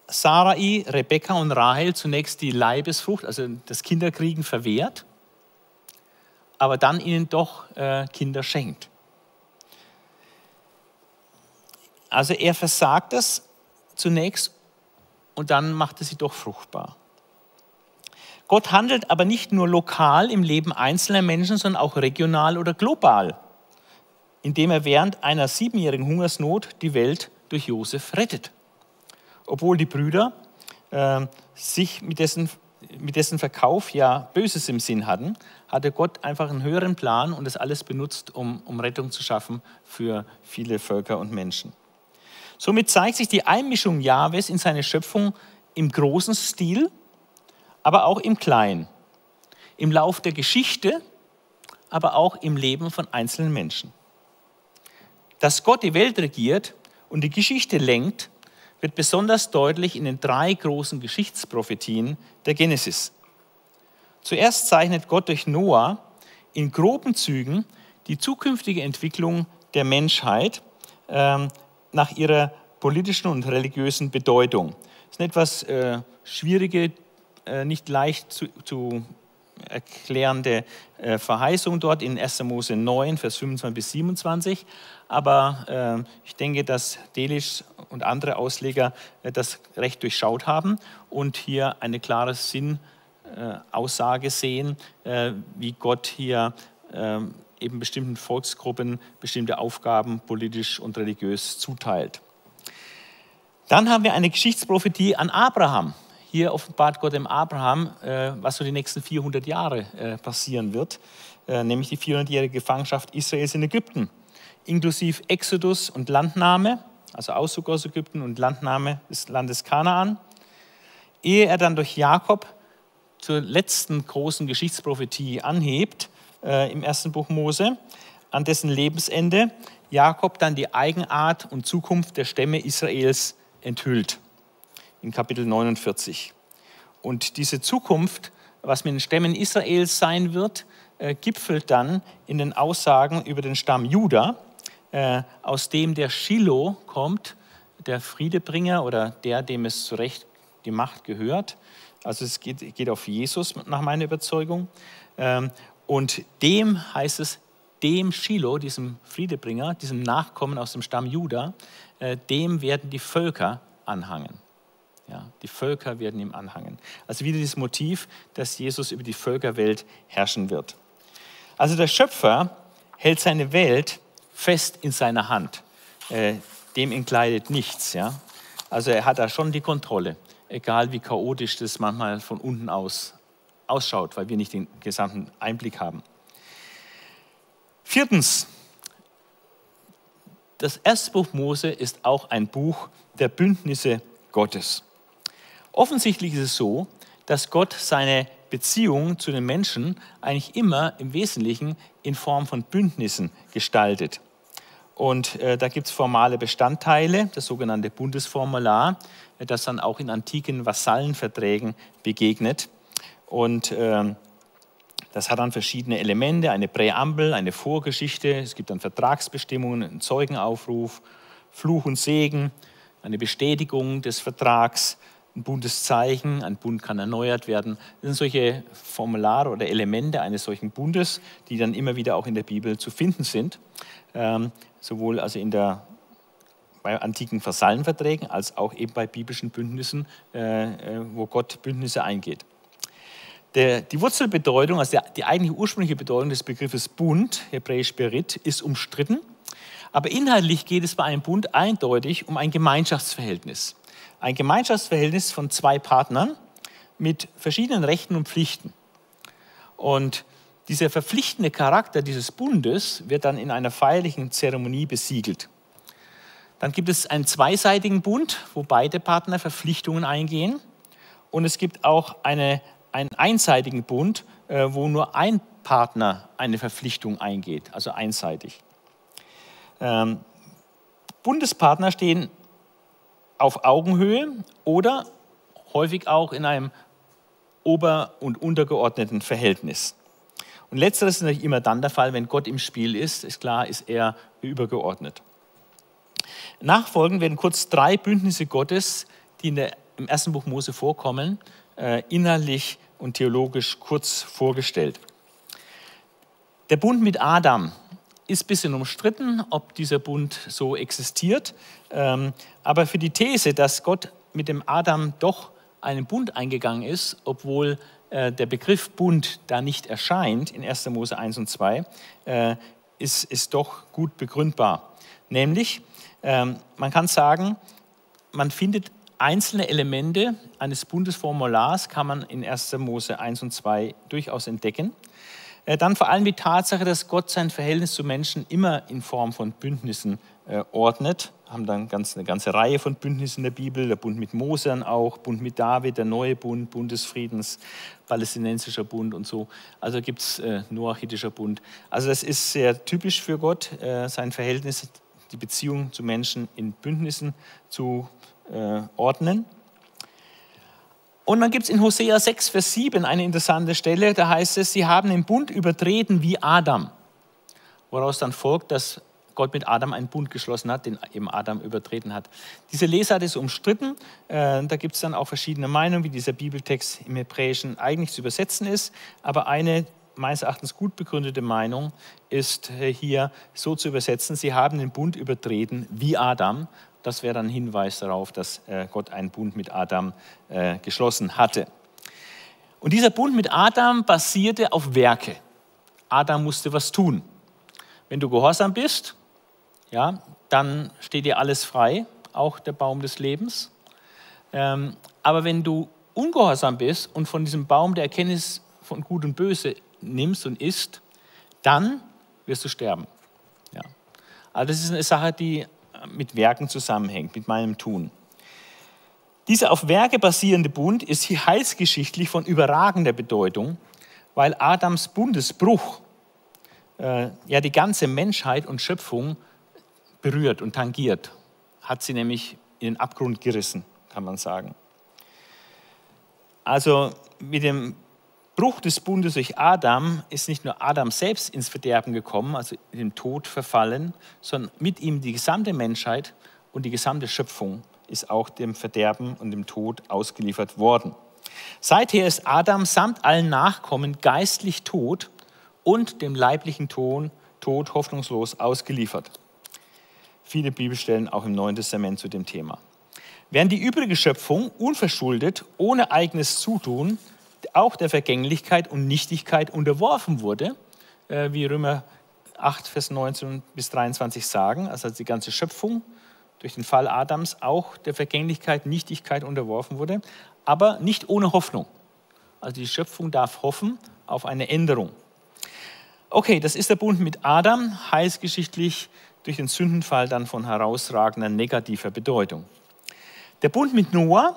Sarai, Rebekka und Rahel zunächst die Leibesfrucht, also das Kinderkriegen verwehrt, aber dann ihnen doch äh, Kinder schenkt. Also er versagt das zunächst und dann macht er sie doch fruchtbar. Gott handelt aber nicht nur lokal im Leben einzelner Menschen, sondern auch regional oder global, indem er während einer siebenjährigen Hungersnot die Welt durch Josef rettet. Obwohl die Brüder äh, sich mit dessen, mit dessen Verkauf ja Böses im Sinn hatten, hatte Gott einfach einen höheren Plan und das alles benutzt, um, um Rettung zu schaffen für viele Völker und Menschen. Somit zeigt sich die Einmischung Jahwes in seine Schöpfung im großen Stil, aber auch im kleinen, im Lauf der Geschichte, aber auch im Leben von einzelnen Menschen. Dass Gott die Welt regiert und die Geschichte lenkt, wird besonders deutlich in den drei großen Geschichtsprophetien der Genesis. Zuerst zeichnet Gott durch Noah in groben Zügen die zukünftige Entwicklung der Menschheit ähm, nach ihrer politischen und religiösen Bedeutung. Das ist eine etwas äh, schwierige, äh, nicht leicht zu, zu erklärende äh, Verheißung dort in 1. Mose 9, Vers 25 bis 27. Aber äh, ich denke, dass Delisch und andere Ausleger äh, das recht durchschaut haben und hier eine klare Sinnaussage sehen, äh, wie Gott hier ähm, eben bestimmten Volksgruppen bestimmte Aufgaben politisch und religiös zuteilt. Dann haben wir eine Geschichtsprophetie an Abraham. Hier offenbart Gott dem Abraham, äh, was so die nächsten 400 Jahre äh, passieren wird, äh, nämlich die 400-jährige Gefangenschaft Israels in Ägypten, inklusive Exodus und Landnahme, also Auszug aus Ägypten und Landnahme des Landes Kanaan, ehe er dann durch Jakob zur letzten großen Geschichtsprophetie anhebt, äh, im ersten Buch Mose, an dessen Lebensende Jakob dann die Eigenart und Zukunft der Stämme Israels enthüllt, in Kapitel 49. Und diese Zukunft, was mit den Stämmen Israels sein wird, äh, gipfelt dann in den Aussagen über den Stamm Juda, äh, aus dem der Shiloh kommt, der Friedebringer oder der, dem es zu Recht die Macht gehört. Also es geht, geht auf Jesus nach meiner Überzeugung. Ähm, und dem heißt es, dem Shiloh, diesem Friedebringer, diesem Nachkommen aus dem Stamm Juda, äh, dem werden die Völker anhangen. Ja, die Völker werden ihm anhangen. Also wieder dieses Motiv, dass Jesus über die Völkerwelt herrschen wird. Also der Schöpfer hält seine Welt fest in seiner Hand. Äh, dem entkleidet nichts. Ja? Also er hat da schon die Kontrolle, egal wie chaotisch das manchmal von unten aus ausschaut, weil wir nicht den gesamten Einblick haben. Viertens, das erste Buch Mose ist auch ein Buch der Bündnisse Gottes. Offensichtlich ist es so, dass Gott seine Beziehung zu den Menschen eigentlich immer im Wesentlichen in Form von Bündnissen gestaltet. Und äh, da gibt es formale Bestandteile, das sogenannte Bundesformular, das dann auch in antiken Vasallenverträgen begegnet. Und äh, das hat dann verschiedene Elemente, eine Präambel, eine Vorgeschichte, es gibt dann Vertragsbestimmungen, einen Zeugenaufruf, Fluch und Segen, eine Bestätigung des Vertrags, ein Bundeszeichen, ein Bund kann erneuert werden. Das sind solche Formulare oder Elemente eines solchen Bundes, die dann immer wieder auch in der Bibel zu finden sind, ähm, sowohl also in der bei antiken Vasallenverträgen als auch eben bei biblischen Bündnissen, äh, äh wo Gott Bündnisse eingeht. Der, die Wurzelbedeutung, also der, die eigentliche ursprüngliche Bedeutung des Begriffes Bund, hebräisch Berit, ist umstritten. Aber inhaltlich geht es bei einem Bund eindeutig um ein Gemeinschaftsverhältnis. Ein Gemeinschaftsverhältnis von zwei Partnern mit verschiedenen Rechten und Pflichten. Und dieser verpflichtende Charakter dieses Bundes wird dann in einer feierlichen Zeremonie besiegelt. Dann gibt es einen zweiseitigen Bund, wo beide Partner Verpflichtungen eingehen. Und es gibt auch eine einen einseitigen Bund, äh, wo nur ein Partner eine Verpflichtung eingeht, also einseitig. Ähm, Bundespartner stehen auf Augenhöhe oder häufig auch in einem ober- und untergeordneten Verhältnis. Und letzteres ist natürlich immer dann der Fall, wenn Gott im Spiel ist, ist klar, ist er übergeordnet. Nachfolgend werden kurz drei Bündnisse Gottes, die in der, im ersten Buch Mose vorkommen, innerlich und theologisch kurz vorgestellt. Der Bund mit Adam ist ein bisschen umstritten, ob dieser Bund so existiert. Ähm, aber für die These, dass Gott mit dem Adam doch einen Bund eingegangen ist, obwohl äh, der Begriff Bund da nicht erscheint in 1. Mose 1 und 2, äh, ist, ist doch gut begründbar. Nämlich, Ähm, man kann sagen, man findet einzelne Elemente eines Bundesformulars, kann man in 1. Mose 1 und 2 durchaus entdecken. Äh, dann vor allem die Tatsache, dass Gott sein Verhältnis zu Menschen immer in Form von Bündnissen äh, ordnet. Wir haben dann ganz, eine ganze Reihe von Bündnissen in der Bibel, der Bund mit Mose auch, Bund mit David, der neue Bund, Bund des Friedens, palästinensischer Bund und so. Also gibt es äh, noachitischer Bund. Also das ist sehr typisch für Gott, äh, sein Verhältnis, die Beziehung zu Menschen in Bündnissen zu äh, ordnen. Und dann gibt es in Hosea 6, Vers 7 eine interessante Stelle, da heißt es, sie haben den Bund übertreten wie Adam. Woraus dann folgt, dass Gott mit Adam einen Bund geschlossen hat, den eben Adam übertreten hat. Diese Lesart ist umstritten. Äh, da gibt es dann auch verschiedene Meinungen, wie dieser Bibeltext im Hebräischen eigentlich zu übersetzen ist. Aber eine meines Erachtens gut begründete Meinung ist äh, hier so zu übersetzen, sie haben den Bund übertreten wie Adam das wäre dann ein Hinweis darauf, dass äh, Gott einen Bund mit Adam äh, geschlossen hatte. Und dieser Bund mit Adam basierte auf Werke. Adam musste was tun. Wenn du gehorsam bist, ja, dann steht dir alles frei, auch der Baum des Lebens. Ähm, aber wenn du ungehorsam bist und von diesem Baum der Erkenntnis von Gut und Böse nimmst und isst, dann wirst du sterben. Ja. Also das ist eine Sache, die mit Werken zusammenhängt, mit meinem Tun. Dieser auf Werke basierende Bund ist hier heilsgeschichtlich von überragender Bedeutung, weil Adams Bundesbruch äh, ja die ganze Menschheit und Schöpfung berührt und tangiert, hat sie nämlich in den Abgrund gerissen, kann man sagen. Also mit dem Bruch des Bundes durch Adam ist nicht nur Adam selbst ins Verderben gekommen, also in den Tod verfallen, sondern mit ihm die gesamte Menschheit und die gesamte Schöpfung ist auch dem Verderben und dem Tod ausgeliefert worden. Seither ist Adam samt allen Nachkommen geistlich tot und dem leiblichen Tod, Tod hoffnungslos ausgeliefert. Viele Bibelstellen auch im Neuen Testament zu dem Thema. Während die übrige Schöpfung unverschuldet, ohne eigenes Zutun, auch der Vergänglichkeit und Nichtigkeit unterworfen wurde, äh, wie Römer 8, Vers 19 bis 23 sagen, also die ganze Schöpfung durch den Fall Adams auch der Vergänglichkeit, Nichtigkeit unterworfen wurde, aber nicht ohne Hoffnung. Also die Schöpfung darf hoffen auf eine Änderung. Okay, das ist der Bund mit Adam, heilsgeschichtlich durch den Sündenfall dann von herausragender negativer Bedeutung. Der Bund mit Noah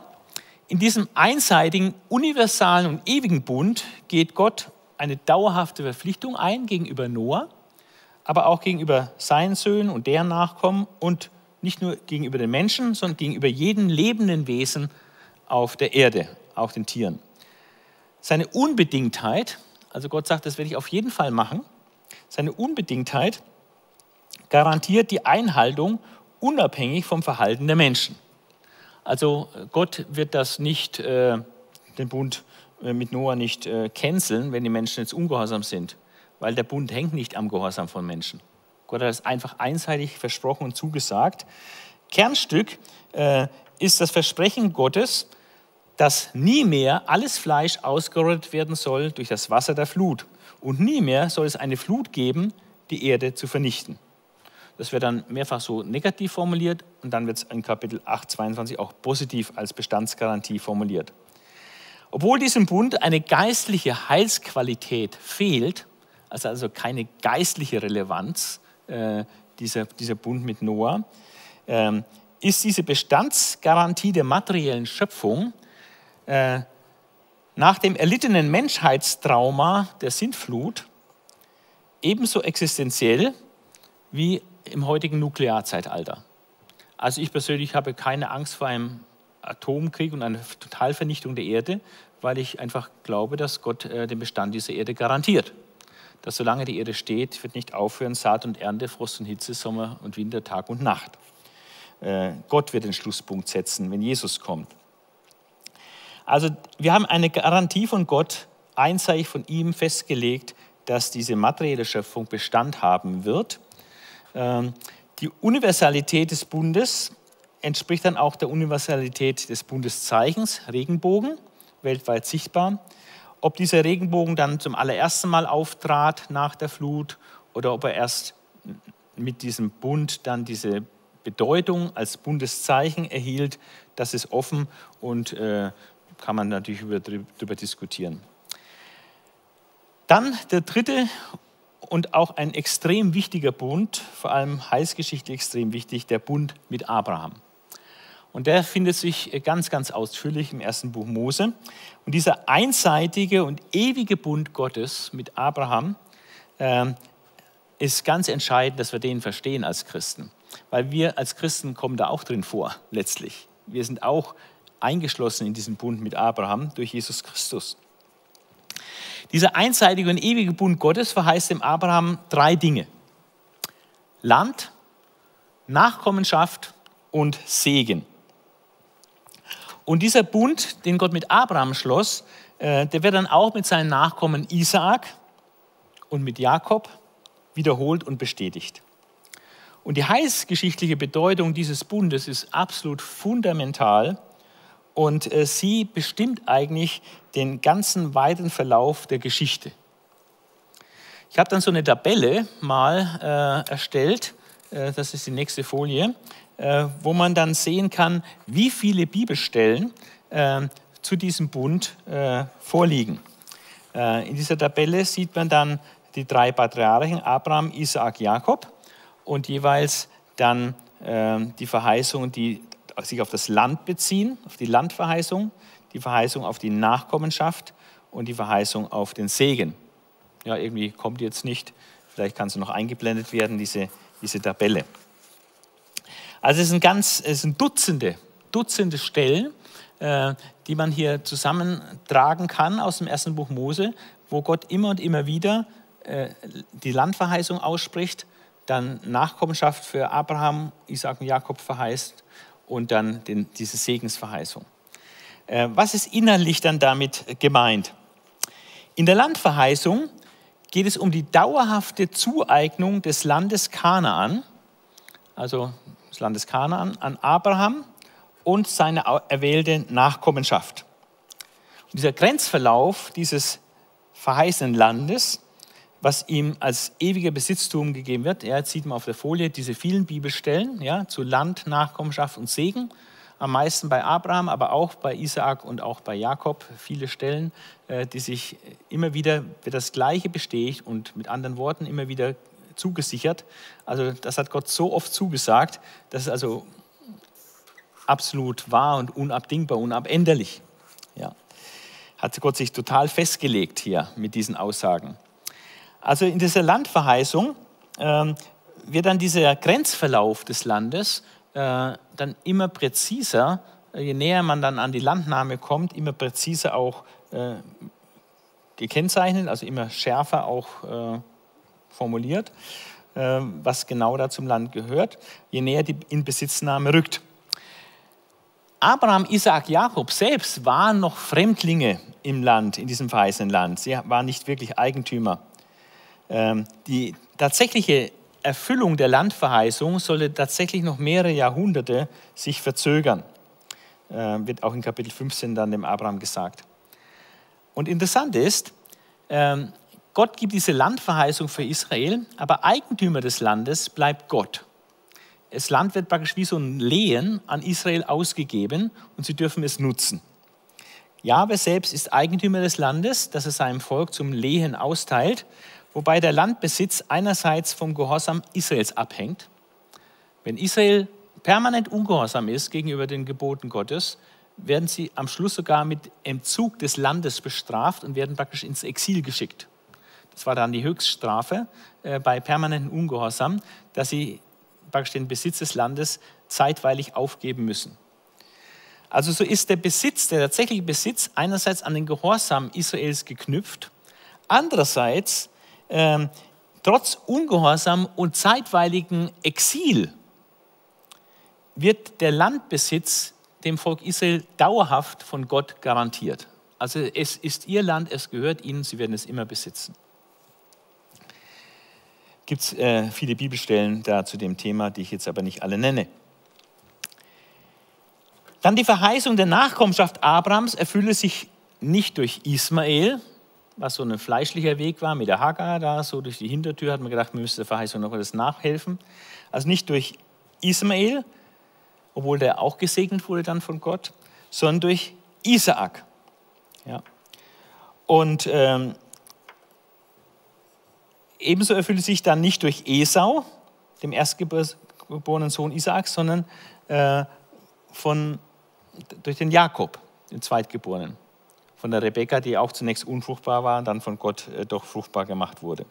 in diesem einseitigen, universalen und ewigen Bund geht Gott eine dauerhafte Verpflichtung ein gegenüber Noah, aber auch gegenüber seinen Söhnen und deren Nachkommen und nicht nur gegenüber den Menschen, sondern gegenüber jedem lebenden Wesen auf der Erde, auch den Tieren. Seine Unbedingtheit, also Gott sagt, das werde ich auf jeden Fall machen, seine Unbedingtheit garantiert die Einhaltung unabhängig vom Verhalten der Menschen. Also Gott wird das nicht, äh, den Bund äh, mit Noah nicht äh, canceln, wenn die Menschen jetzt ungehorsam sind, weil der Bund hängt nicht am Gehorsam von Menschen. Gott hat es einfach einseitig versprochen und zugesagt. Kernstück äh, ist das Versprechen Gottes, dass nie mehr alles Fleisch ausgerottet werden soll durch das Wasser der Flut. Und nie mehr soll es eine Flut geben, die Erde zu vernichten. Das wird dann mehrfach so negativ formuliert und dann wird es in Kapitel 8, 22 auch positiv als Bestandsgarantie formuliert. Obwohl diesem Bund eine geistliche Heilsqualität fehlt, also, also keine geistliche Relevanz, äh, dieser, dieser Bund mit Noah, äh, ist diese Bestandsgarantie der materiellen Schöpfung äh, nach dem erlittenen Menschheitstrauma der Sintflut ebenso existenziell wie im heutigen Nuklearzeitalter. Also ich persönlich habe keine Angst vor einem Atomkrieg und einer Totalvernichtung der Erde, weil ich einfach glaube, dass Gott äh, den Bestand dieser Erde garantiert. Dass solange die Erde steht, wird nicht aufhören Saat und Ernte, Frost und Hitze, Sommer und Winter, Tag und Nacht. Äh, Gott wird den Schlusspunkt setzen, wenn Jesus kommt. Also wir haben eine Garantie von Gott, einseitig von ihm festgelegt, dass diese materielle Schöpfung Bestand haben wird die Universalität des Bundes entspricht dann auch der Universalität des Bundeszeichens, Regenbogen, weltweit sichtbar. Ob dieser Regenbogen dann zum allerersten Mal auftrat nach der Flut oder ob er erst mit diesem Bund dann diese Bedeutung als Bundeszeichen erhielt, das ist offen und äh, kann man natürlich darüber diskutieren. Dann der dritte und auch ein extrem wichtiger Bund, vor allem heilsgeschichtlich extrem wichtig, der Bund mit Abraham. Und der findet sich ganz, ganz ausführlich im ersten Buch Mose. Und dieser einseitige und ewige Bund Gottes mit Abraham äh, ist ganz entscheidend, dass wir den verstehen als Christen. Weil wir als Christen kommen da auch drin vor, letztlich. Wir sind auch eingeschlossen in diesen Bund mit Abraham durch Jesus Christus. Dieser einseitige und ewige Bund Gottes verheißt dem Abraham drei Dinge. Land, Nachkommenschaft und Segen. Und dieser Bund, den Gott mit Abraham schloss, äh, der wird dann auch mit seinen Nachkommen Isaak und mit Jakob wiederholt und bestätigt. Und die heilsgeschichtliche Bedeutung dieses Bundes ist absolut fundamental und äh, sie bestimmt eigentlich den ganzen weiteren Verlauf der Geschichte. Ich habe dann so eine Tabelle mal äh, erstellt, äh, das ist die nächste Folie, äh, wo man dann sehen kann, wie viele Bibelstellen äh, zu diesem Bund äh, vorliegen. in dieser Tabelle sieht man dann die drei Patriarchen, Abraham, Isaak, Jakob und jeweils dann die Verheißungen, die sich auf das Land beziehen, auf die Landverheißung, die Verheißung auf die Nachkommenschaft und die Verheißung auf den Segen. Ja, irgendwie kommt jetzt nicht, vielleicht kann sie noch eingeblendet werden, diese, diese Tabelle. Also es sind ganz, es sind Dutzende, Dutzende Stellen, äh, die man hier zusammentragen kann aus dem ersten Buch Mose, wo Gott immer und immer wieder äh, die Landverheißung ausspricht, dann Nachkommenschaft für Abraham, Isaac und Jakob verheißt und dann den, diese Segensverheißung. Äh, was ist innerlich dann damit gemeint? In der Landverheißung geht es um die dauerhafte Zueignung des Landes Kanaan, also des Landes Kanaan, an Abraham und seine erwählte Nachkommenschaft. Und dieser Grenzverlauf dieses verheißenen Landes, was ihm als ewiger Besitztum gegeben wird, ja, jetzt sieht man auf der Folie diese vielen Bibelstellen ja, zu Land, Nachkommenschaft und Segen, am meisten bei Abraham, aber auch bei Isaak und auch bei Jakob, viele Stellen, äh, die sich immer wieder wird das Gleiche bestätigt und mit anderen Worten immer wieder zugesichert. Also das hat Gott so oft zugesagt, das ist also absolut wahr und unabdingbar, unabänderlich. Ja. Hat Gott sich total festgelegt hier mit diesen Aussagen. Also in dieser Landverheißung äh, wird dann dieser Grenzverlauf des Landes äh, dann immer präziser, je näher man dann an die Landnahme kommt, immer präziser auch äh, gekennzeichnet, also immer schärfer auch äh, formuliert, äh, was genau da zum Land gehört, je näher die Inbesitznahme rückt. Abraham, Isaac, Jakob selbst waren noch Fremdlinge im Land, in diesem verheißenen Land. Sie waren nicht wirklich Eigentümer. Ähm, die tatsächliche Erfüllung der Landverheißung sollte tatsächlich noch mehrere Jahrhunderte sich verzögern. Äh, wird auch in Kapitel 15 dann dem Abraham gesagt. Und interessant ist, ähm, Gott gibt diese Landverheißung für Israel, aber Eigentümer des Landes bleibt Gott. Das Land wird praktisch wie so ein Lehen an Israel ausgegeben und sie dürfen es nutzen. Jahwe selbst ist Eigentümer des Landes, das er seinem Volk zum Lehen austeilt, wobei der Landbesitz einerseits vom Gehorsam Israels abhängt. Wenn Israel permanent ungehorsam ist gegenüber den Geboten Gottes, werden sie am Schluss sogar mit Entzug des Landes bestraft und werden praktisch ins Exil geschickt. Das war dann die Höchststrafe äh, bei permanentem Ungehorsam, dass sie praktisch den Besitz des Landes zeitweilig aufgeben müssen. Also so ist der Besitz, der tatsächliche Besitz einerseits an den Gehorsam Israels geknüpft, andererseits äh, trotz Ungehorsam und zeitweiligen Exil wird der Landbesitz dem Volk Israel dauerhaft von Gott garantiert. Also es ist ihr Land, es gehört ihnen, sie werden es immer besitzen gibt es äh, viele Bibelstellen da zu dem Thema, die ich jetzt aber nicht alle nenne. Dann die Verheißung der Nachkommenschaft Abrahams erfülle sich nicht durch Ismael, was so ein fleischlicher Weg war mit der Hagar da, so durch die Hintertür hat man gedacht, man müsste der Verheißung noch etwas nachhelfen. Also nicht durch Ismael, obwohl der auch gesegnet wurde dann von Gott, sondern durch Isaak. Ja. Und ähm, ebenso erfüllt sich dann nicht durch Esau, dem erstgeborenen Sohn Isaaks, sondern äh, von, durch den Jakob, den Zweitgeborenen. Von der Rebekka, die auch zunächst unfruchtbar war und dann von Gott äh, doch fruchtbar gemacht wurde.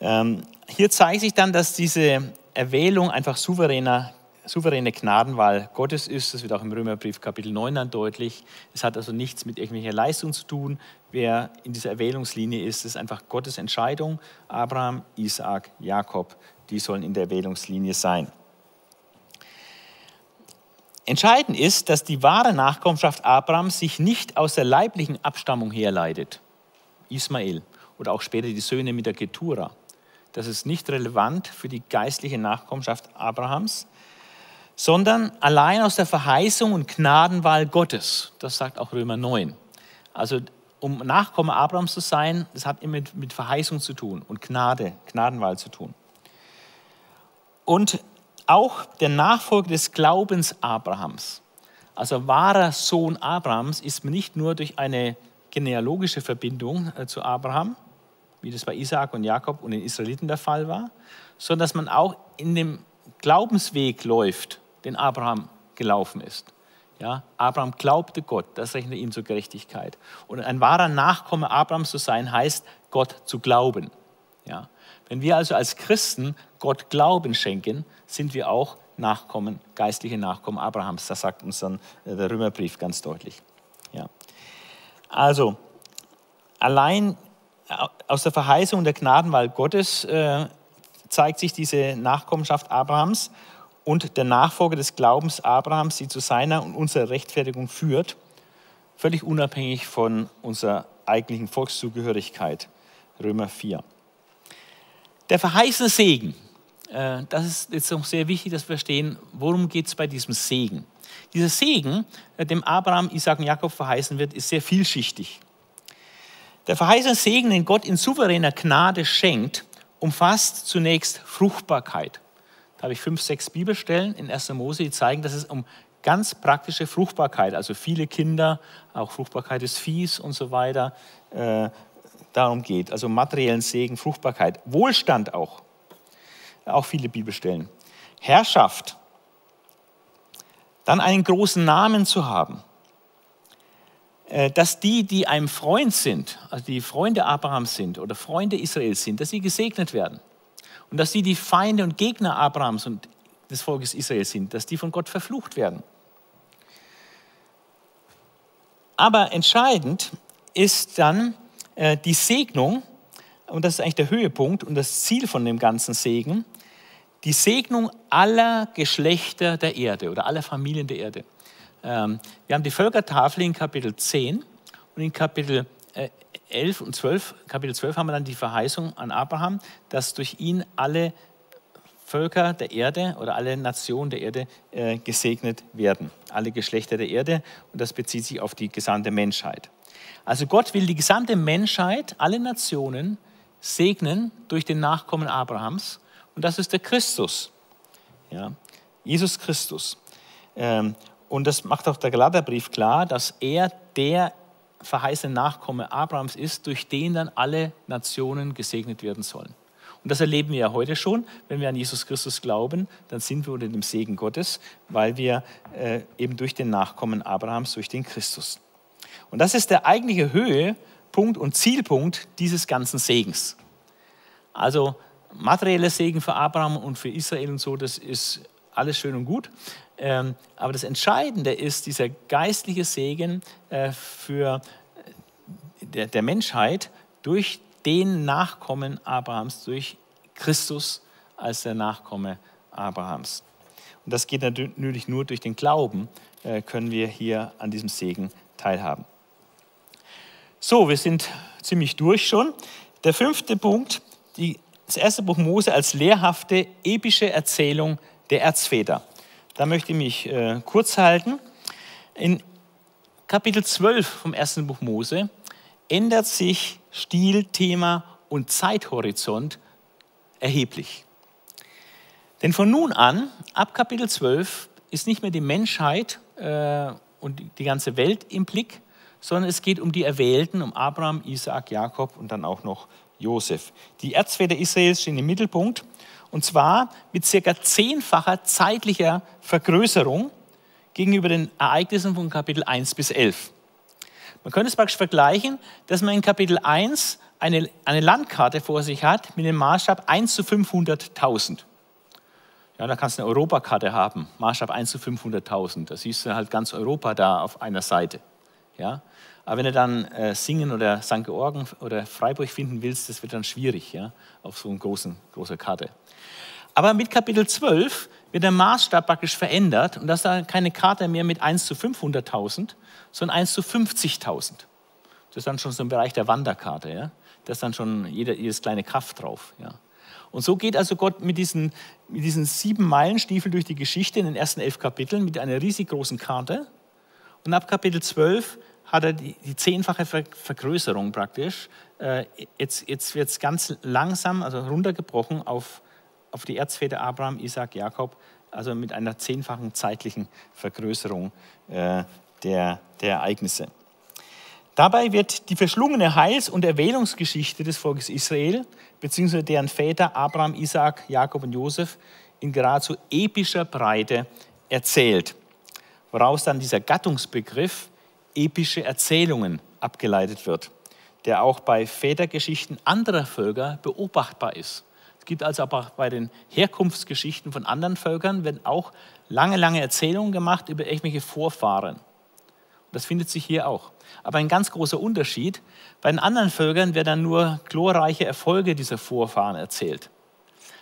Ähm, hier zeigt sich dann, dass diese Erwählung einfach souveräner souveräne Gnadenwahl Gottes ist. Das wird auch im Römerbrief Kapitel 9 dann deutlich. Es hat also nichts mit irgendwelcher Leistung zu tun. Wer in dieser Erwählungslinie ist, ist einfach Gottes Entscheidung. Abraham, Isaak, Jakob, die sollen in der Erwählungslinie sein. Entscheidend ist, dass die wahre Nachkommenschaft Abrahams sich nicht aus der leiblichen Abstammung herleitet. Ismael oder auch später die Söhne mit der Ketura. Das ist nicht relevant für die geistliche Nachkommenschaft Abrahams, sondern allein aus der Verheißung und Gnadenwahl Gottes. Das sagt auch Römer 9. Also um Nachkomme Abrahams zu sein, das hat immer mit, mit Verheißung zu tun und Gnade, Gnadenwahl zu tun. Und auch der Nachfolger des Glaubens Abrahams, also wahrer Sohn Abrahams, ist nicht nur durch eine genealogische Verbindung äh, zu Abraham, wie das bei Isaak und Jakob und den Israeliten der Fall war, sondern dass man auch in dem Glaubensweg läuft den Abraham gelaufen ist. Ja, Abraham glaubte Gott, das rechnet ihm zur Gerechtigkeit. Und ein wahrer Nachkomme Abrahams zu sein, heißt, Gott zu glauben. Ja, wenn wir also als Christen Gott Glauben schenken, sind wir auch Nachkommen, geistliche Nachkommen Abrahams. Das sagt uns dann äh, der Römerbrief ganz deutlich. Ja. Also, allein aus der Verheißung der Gnadenwahl Gottes äh, zeigt sich diese Nachkommenschaft Abrahams und der Nachfolger des Glaubens Abrahams sie zu seiner und unserer Rechtfertigung führt, völlig unabhängig von unserer eigentlichen Volkszugehörigkeit. Römer 4. Der verheißene Segen, äh, das ist jetzt noch sehr wichtig, dass wir verstehen, worum geht es bei diesem Segen. Dieser Segen, äh, dem Abraham, Isaac und Jakob verheißen wird, ist sehr vielschichtig. Der verheißene Segen, den Gott in souveräner Gnade schenkt, umfasst zunächst Fruchtbarkeit. Da habe ich fünf, sechs Bibelstellen in 1. Mose, die zeigen, dass es um ganz praktische Fruchtbarkeit, also viele Kinder, auch Fruchtbarkeit des Viehs und so weiter, äh, darum geht. Also materiellen Segen, Fruchtbarkeit, Wohlstand auch. Auch viele Bibelstellen. Herrschaft. Dann einen großen Namen zu haben. Äh, dass die, die einem Freund sind, also die Freunde Abrahams sind oder Freunde Israels sind, dass sie gesegnet werden. Und dass die, die Feinde und Gegner Abrahams und des Volkes Israel sind, dass die von Gott verflucht werden. Aber entscheidend ist dann äh, die Segnung, und das ist eigentlich der Höhepunkt und das Ziel von dem ganzen Segen, die Segnung aller Geschlechter der Erde oder aller Familien der Erde. Ähm, wir haben die Völkertafel in Kapitel 10 und in Kapitel 11 und 12, Kapitel 12 haben wir dann die Verheißung an Abraham, dass durch ihn alle Völker der Erde oder alle Nationen der Erde äh, gesegnet werden. Alle Geschlechter der Erde und das bezieht sich auf die gesamte Menschheit. Also Gott will die gesamte Menschheit, alle Nationen segnen durch den Nachkommen Abrahams und das ist der Christus. Ja, Jesus Christus. Ähm, und das macht auch der Galaterbrief klar, dass er der verheißene Nachkomme Abrahams ist, durch den dann alle Nationen gesegnet werden sollen. Und das erleben wir ja heute schon. Wenn wir an Jesus Christus glauben, dann sind wir unter dem Segen Gottes, weil wir äh, eben durch den Nachkommen Abrahams, durch den Christus. Und das ist der eigentliche Höhepunkt und Zielpunkt dieses ganzen Segens. Also materieller Segen für Abraham und für Israel und so, das ist alles schön und gut. Ähm, aber das Entscheidende ist dieser geistliche Segen äh, für äh, der Menschheit durch den Nachkommen Abrahams, durch Christus als der Nachkomme Abrahams. Und das geht natürlich nur durch den Glauben, äh, können wir hier an diesem Segen teilhaben. So, wir sind ziemlich durch schon. Der fünfte Punkt, die, das erste Buch Mose als lehrhafte epische Erzählung der Erzväter. Da möchte ich mich äh, kurz halten. In Kapitel 12 vom ersten Buch Mose ändert sich Stil, Thema und Zeithorizont erheblich. Denn von nun an, ab Kapitel 12, ist nicht mehr die Menschheit äh, und die ganze Welt im Blick, sondern es geht um die Erwählten, um Abraham, Isaak, Jakob und dann auch noch Josef. Die Erzväter Israels stehen im Mittelpunkt und zwar mit circa zehnfacher zeitlicher Vergrößerung gegenüber den Ereignissen von Kapitel 1 bis 11. Man könnte es praktisch vergleichen, dass man in Kapitel 1 eine, eine Landkarte vor sich hat mit dem Maßstab 1 zu 500.000. Ja, da kannst du eine Europakarte haben, Maßstab 1 zu 500.000. Da siehst du halt ganz Europa da auf einer Seite. Ja? Aber wenn du dann äh, Singen oder St. Georgen oder Freiburg finden willst, das wird dann schwierig ja? auf so einer großen, großen Karte. Aber mit Kapitel 12 wird der Maßstab praktisch verändert und das ist dann keine Karte mehr mit 1 zu 500.000, sondern 1 zu 50.000. Das ist dann schon so im Bereich der Wanderkarte. Ja? Da ist dann schon jeder, jedes kleine Kraft drauf. Ja? Und so geht also Gott mit diesen, mit diesen sieben Meilenstiefeln durch die Geschichte in den ersten elf Kapiteln mit einer riesig großen Karte. Und ab Kapitel 12 hat er die, die zehnfache Vergrößerung praktisch. Äh, jetzt jetzt wird es ganz langsam, also runtergebrochen auf, auf die Erzväter Abraham, Isaac, Jakob, also mit einer zehnfachen zeitlichen Vergrößerung äh, der, der Ereignisse. Dabei wird die verschlungene Heils- und Erwählungsgeschichte des Volkes Israel, beziehungsweise deren Väter Abraham, Isaac, Jakob und Josef, in geradezu epischer Breite erzählt, woraus dann dieser Gattungsbegriff epische Erzählungen abgeleitet wird, der auch bei Vätergeschichten anderer Völker beobachtbar ist. Es gibt also aber bei den Herkunftsgeschichten von anderen Völkern werden auch lange, lange Erzählungen gemacht über irgendwelche Vorfahren. Das findet sich hier auch. Aber ein ganz großer Unterschied, bei den anderen Völkern werden dann nur glorreiche Erfolge dieser Vorfahren erzählt.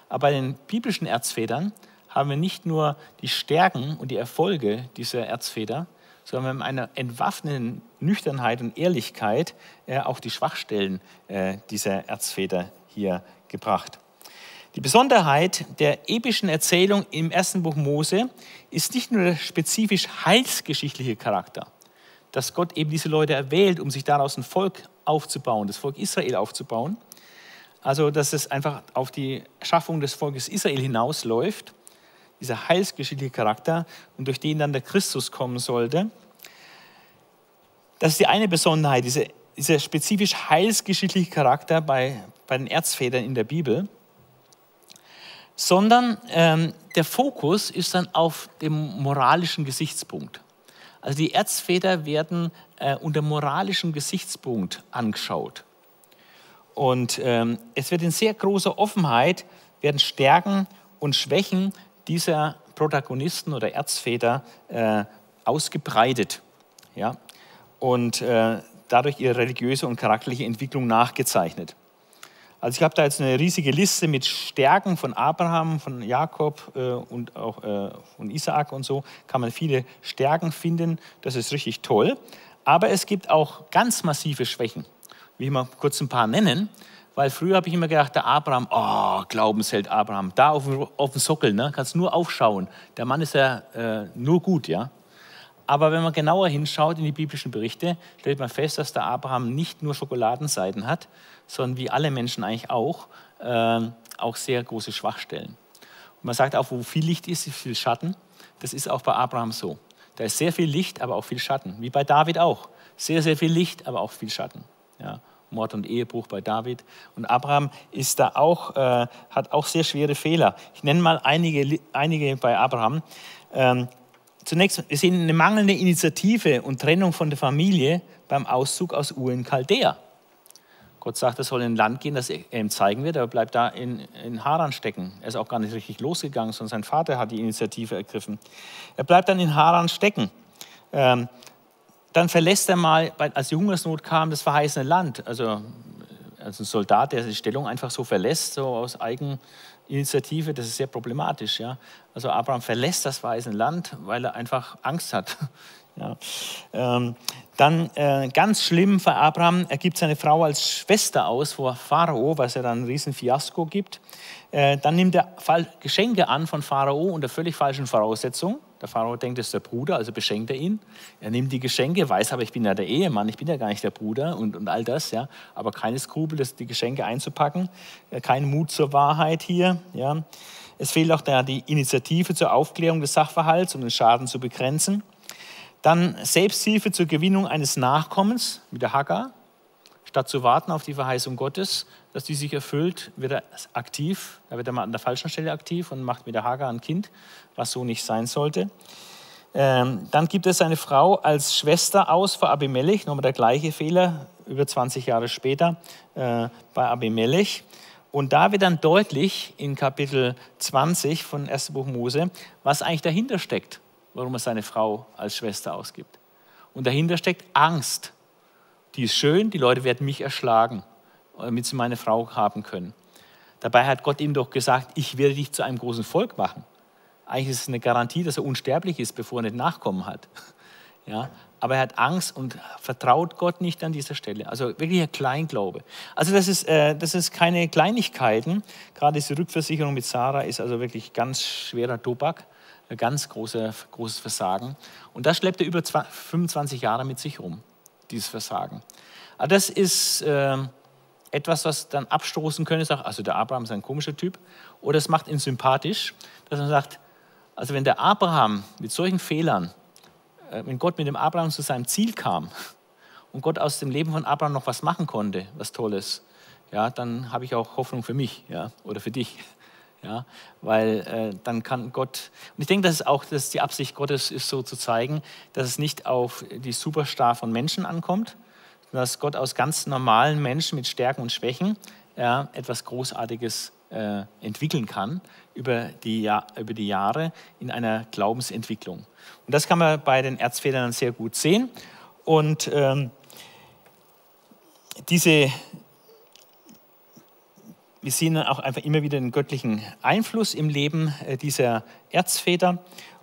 Aber bei den biblischen Erzvätern haben wir nicht nur die Stärken und die Erfolge dieser Erzväter, sondern wir haben eine entwaffneten Nüchternheit und Ehrlichkeit äh, auch die Schwachstellen äh, dieser Erzväter hier gebracht. Die Besonderheit der epischen Erzählung im ersten Buch Mose ist nicht nur der spezifisch heilsgeschichtliche Charakter, dass Gott eben diese Leute erwählt, um sich daraus ein Volk aufzubauen, das Volk Israel aufzubauen. Also, dass es einfach auf die Schaffung des Volkes Israel hinausläuft, dieser heilsgeschichtliche Charakter und durch den dann der Christus kommen sollte. Das ist die eine Besonderheit, diese, dieser spezifisch heilsgeschichtliche Charakter bei, bei den Erzvätern in der Bibel. Sondern ähm, der Fokus ist dann auf dem moralischen Gesichtspunkt. Also die Erzväter werden äh, unter moralischem Gesichtspunkt angeschaut. Und ähm, es wird in sehr großer Offenheit, werden Stärken und Schwächen dieser Protagonisten oder Erzväter äh, ausgebreitet. Ja? Und äh, dadurch ihre religiöse und charakterliche Entwicklung nachgezeichnet. Also ich habe da jetzt eine riesige Liste mit Stärken von Abraham, von Jakob äh, und auch äh, von Isaak und so. Kann man viele Stärken finden. Das ist richtig toll. Aber es gibt auch ganz massive Schwächen. Will ich mal kurz ein paar nennen. Weil früher habe ich immer gedacht, der Abraham, oh, Glaubensheld Abraham, da auf, auf dem Sockel, ne, kannst nur aufschauen. Der Mann ist ja äh, nur gut, ja. Aber wenn man genauer hinschaut in die biblischen Berichte, stellt man fest, dass der Abraham nicht nur Schokoladenseiten hat, sondern wie alle Menschen eigentlich auch, äh, auch sehr große Schwachstellen. Und man sagt auch, wo viel Licht ist, ist viel Schatten. Das ist auch bei Abraham so. Da ist sehr viel Licht, aber auch viel Schatten. Wie bei David auch. Sehr, sehr viel Licht, aber auch viel Schatten. Ja. Mord und Ehebruch bei David. Und Abraham ist da auch, äh, hat auch sehr schwere Fehler. Ich nenne mal einige, einige bei Abraham. Ähm, zunächst, wir sehen eine mangelnde Initiative und Trennung von der Familie beim Auszug aus Ur in Chaldea. Gott sagt, er soll in ein Land gehen, das er ihm zeigen wird, aber bleibt da in, in Haran stecken. Er ist auch gar nicht richtig losgegangen, sondern sein Vater hat die Initiative ergriffen. Er bleibt dann in Haran stecken. Ähm, dann verlässt er mal, als die Hungersnot kam, das verheißene Land. Also als ein Soldat, der die Stellung einfach so verlässt, so aus Eigeninitiative, das ist sehr problematisch. Ja? Also Abraham verlässt das verheißene Land, weil er einfach Angst hat. Ja. Ähm, dann äh, ganz schlimm für Abraham, er gibt seine Frau als Schwester aus vor Pharao, was er dann ein riesen Fiasko gibt. Äh, dann nimmt er Geschenke an von Pharao unter völlig falschen Voraussetzungen. Der Pharao denkt, es ist der Bruder, also beschenkt er ihn. Er nimmt die Geschenke, weiß aber, ich bin ja der Ehemann, ich bin ja gar nicht der Bruder und, und all das, ja. Aber keine Skrupel, das, die Geschenke einzupacken, äh, kein Mut zur Wahrheit hier, ja. Es fehlt auch die Initiative zur Aufklärung des Sachverhalts, um den Schaden zu begrenzen. Dann Selbsthilfe zur Gewinnung eines Nachkommens mit der Hagar. Statt zu warten auf die Verheißung Gottes, dass die sich erfüllt, wird er aktiv. Da wird er mal an der falschen Stelle aktiv und macht mit der Hagar ein Kind, was so nicht sein sollte. Ähm, dann gibt er seine Frau als Schwester aus vor Abimelech, nochmal der gleiche Fehler, über 20 Jahre später äh, bei Abimelech. Und da wird dann deutlich in Kapitel 20 von 1. Buch Mose, was eigentlich dahinter steckt, warum er seine Frau als Schwester ausgibt. Und dahinter steckt Angst. Die ist schön, die Leute werden mich erschlagen, damit sie meine Frau haben können. Dabei hat Gott ihm doch gesagt, ich werde dich zu einem großen Volk machen. Eigentlich ist es eine Garantie, dass er unsterblich ist, bevor er nicht Nachkommen hat. Ja, aber er hat Angst und vertraut Gott nicht an dieser Stelle. Also wirklich ein Kleinglaube. Also das ist, äh, das ist keine Kleinigkeiten. Gerade diese Rückversicherung mit Sarah ist also wirklich ganz schwerer Tobak, ein ganz großer, großes Versagen. Und das schleppt er über 25 Jahre mit sich rum, dieses Versagen. Aber das ist äh, etwas, was dann abstoßen könnte, sagt, also der Abraham ist ein komischer Typ. Oder es macht ihn sympathisch, dass man sagt, also wenn der Abraham mit solchen Fehlern äh, wenn Gott mit dem Abraham zu seinem Ziel kam und Gott aus dem Leben von Abraham noch was machen konnte, was Tolles, ja, dann habe ich auch Hoffnung für mich ja, oder für dich. Ja, weil äh, dann kann Gott, und ich denke, dass es auch dass die Absicht Gottes ist, so zu zeigen, dass es nicht auf die Superstar von Menschen ankommt, dass Gott aus ganz normalen Menschen mit Stärken und Schwächen ja, etwas Großartiges äh, entwickeln kann über die, ja über die Jahre in einer Glaubensentwicklung. Und das kann man bei den Erzvätern sehr gut sehen. Und ähm, diese, wir sehen auch einfach immer wieder den göttlichen Einfluss im Leben äh, dieser Erzväter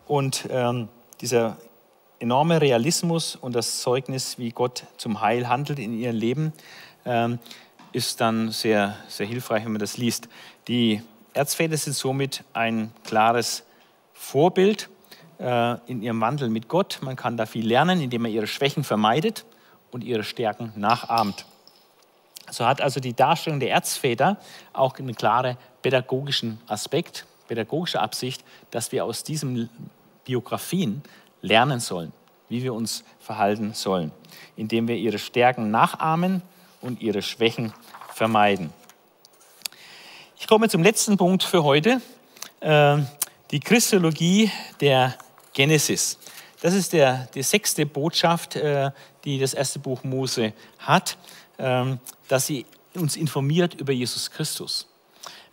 und ähm, dieser enorme Realismus und das Zeugnis, wie Gott zum Heil handelt in ihrem Leben, ähm, ist dann sehr, sehr hilfreich, wenn man das liest. Die Erzväter sind somit ein klares Vorbild äh, in ihrem Wandel mit Gott. Man kann da viel lernen, indem man ihre Schwächen vermeidet und ihre Stärken nachahmt. So hat also die Darstellung der Erzväter auch einen klaren pädagogischen Aspekt, pädagogische Absicht, dass wir aus diesen Biografien lernen sollen, wie wir uns verhalten sollen, indem wir ihre Stärken nachahmen und ihre Schwächen vermeiden. Ich komme zum letzten Punkt für heute, äh, die Christologie der Genesis. Das ist der, die sechste Botschaft, äh, die das erste Buch Mose hat, ähm, dass sie uns informiert über Jesus Christus.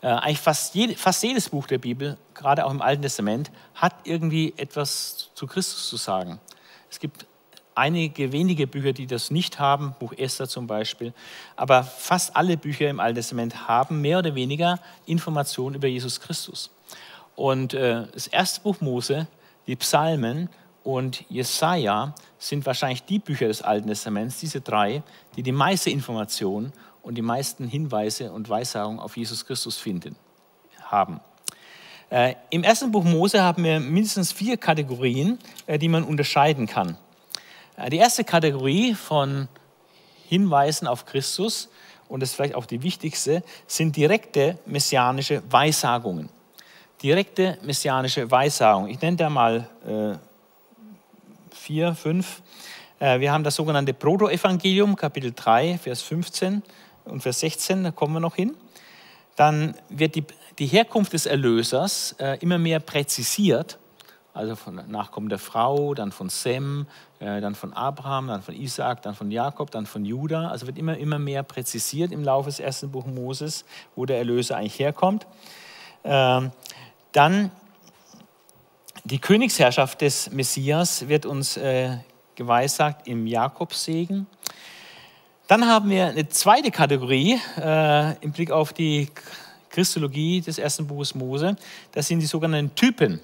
Äh, eigentlich fast, jede, fast jedes Buch der Bibel, gerade auch im Alten Testament, hat irgendwie etwas zu Christus zu sagen. Es gibt einige wenige Bücher, die das nicht haben, Buch Esther zum Beispiel, aber fast alle Bücher im Alten Testament haben mehr oder weniger Informationen über Jesus Christus. Und äh, das erste Buch Mose die Psalmen und Jesaja sind wahrscheinlich die Bücher des Alten Testaments, diese drei, die die meiste Information und die meisten Hinweise und Weissagungen auf Jesus Christus finden, haben. Äh, Im ersten Buch Mose haben wir mindestens vier Kategorien, äh, die man unterscheiden kann. Äh, die erste Kategorie von Hinweisen auf Christus, und das ist vielleicht auch die wichtigste, sind direkte messianische Weissagungen direkte messianische Weissagung. Ich nenne da mal äh, vier, fünf. Äh, wir haben das sogenannte Protoevangelium, Kapitel 3, Vers 15 und Vers 16, da kommen wir noch hin. Dann wird die, die Herkunft des Erlösers äh, immer mehr präzisiert, also von Nachkommen der Frau, dann von Sem, äh, dann von Abraham, dann von Isaac, dann von Jakob, dann von Judah. Also wird immer, immer mehr präzisiert im Laufe des ersten Buches Moses, wo der Erlöser eigentlich herkommt. Ähm, dann die Königsherrschaft des Messias wird uns äh, geweissagt im Jakobsegen. Dann haben wir eine zweite Kategorie äh, im Blick auf die Christologie des ersten Buches Mose. Das sind die sogenannten Typen.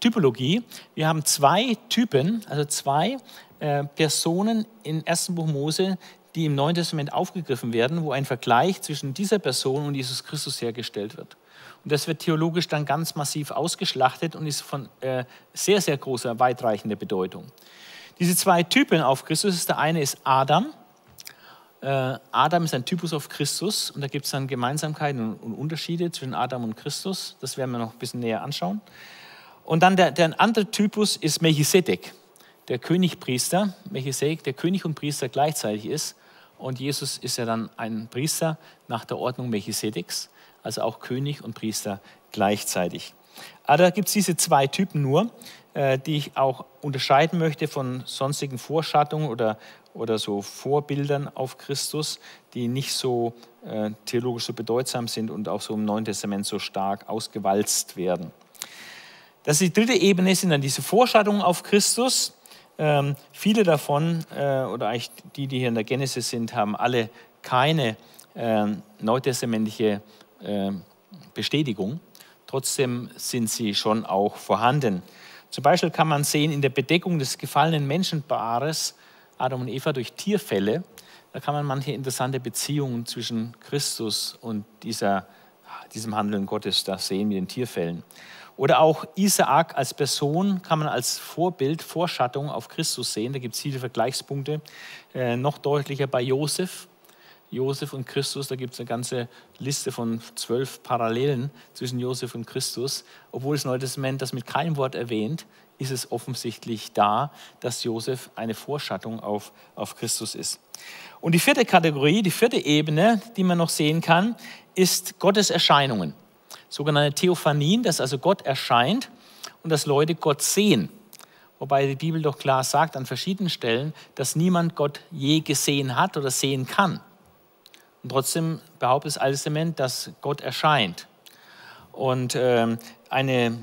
Typologie. Wir haben zwei Typen, also zwei äh, Personen im ersten Buch Mose, die im Neuen Testament aufgegriffen werden, wo ein Vergleich zwischen dieser Person und Jesus Christus hergestellt wird. Und das wird theologisch dann ganz massiv ausgeschlachtet und ist von äh, sehr, sehr großer, weitreichender Bedeutung. Diese zwei Typen auf Christus, der eine ist Adam, Adam ist ein Typus auf Christus und da gibt es dann Gemeinsamkeiten und Unterschiede zwischen Adam und Christus. Das werden wir noch ein bisschen näher anschauen. Und dann der, der andere Typus ist Melchisedek, der Königpriester. Melchisedek, der König und Priester gleichzeitig ist. Und Jesus ist ja dann ein Priester nach der Ordnung Melchisedeks, also auch König und Priester gleichzeitig. Aber da gibt es diese zwei Typen nur, äh, die ich auch unterscheiden möchte von sonstigen Vorschattungen oder, oder so Vorbildern auf Christus, die nicht so äh, theologisch so bedeutsam sind und auch so im Neuen Testament so stark ausgewalzt werden. Das ist die dritte Ebene, sind dann diese Vorschattungen auf Christus. Ähm, viele davon, äh, oder eigentlich die, die hier in der Genesis sind, haben alle keine äh, neutestamentliche äh, Bestätigung. Trotzdem sind sie schon auch vorhanden. Zum Beispiel kann man sehen in der Bedeckung des gefallenen Menschenpaares Adam und Eva durch Tierfälle, da kann man manche interessante Beziehungen zwischen Christus und dieser, diesem Handeln Gottes da sehen mit den Tierfällen. Oder auch Isaak als Person kann man als Vorbild, Vorschattung auf Christus sehen. Da gibt es viele Vergleichspunkte. Äh, noch deutlicher bei Josef. Josef und Christus, da gibt es eine ganze Liste von zwölf Parallelen zwischen Josef und Christus. Obwohl das Neue Testament das mit keinem Wort erwähnt, ist es offensichtlich da, dass Josef eine Vorschattung auf, auf Christus ist. Und die vierte Kategorie, die vierte Ebene, die man noch sehen kann, ist Gottes Erscheinungen sogenannte Theophanien, dass also Gott erscheint und dass Leute Gott sehen. Wobei die Bibel doch klar sagt an verschiedenen Stellen, dass niemand Gott je gesehen hat oder sehen kann. Und trotzdem behauptet das Alte Testament, dass Gott erscheint. Und äh, eine,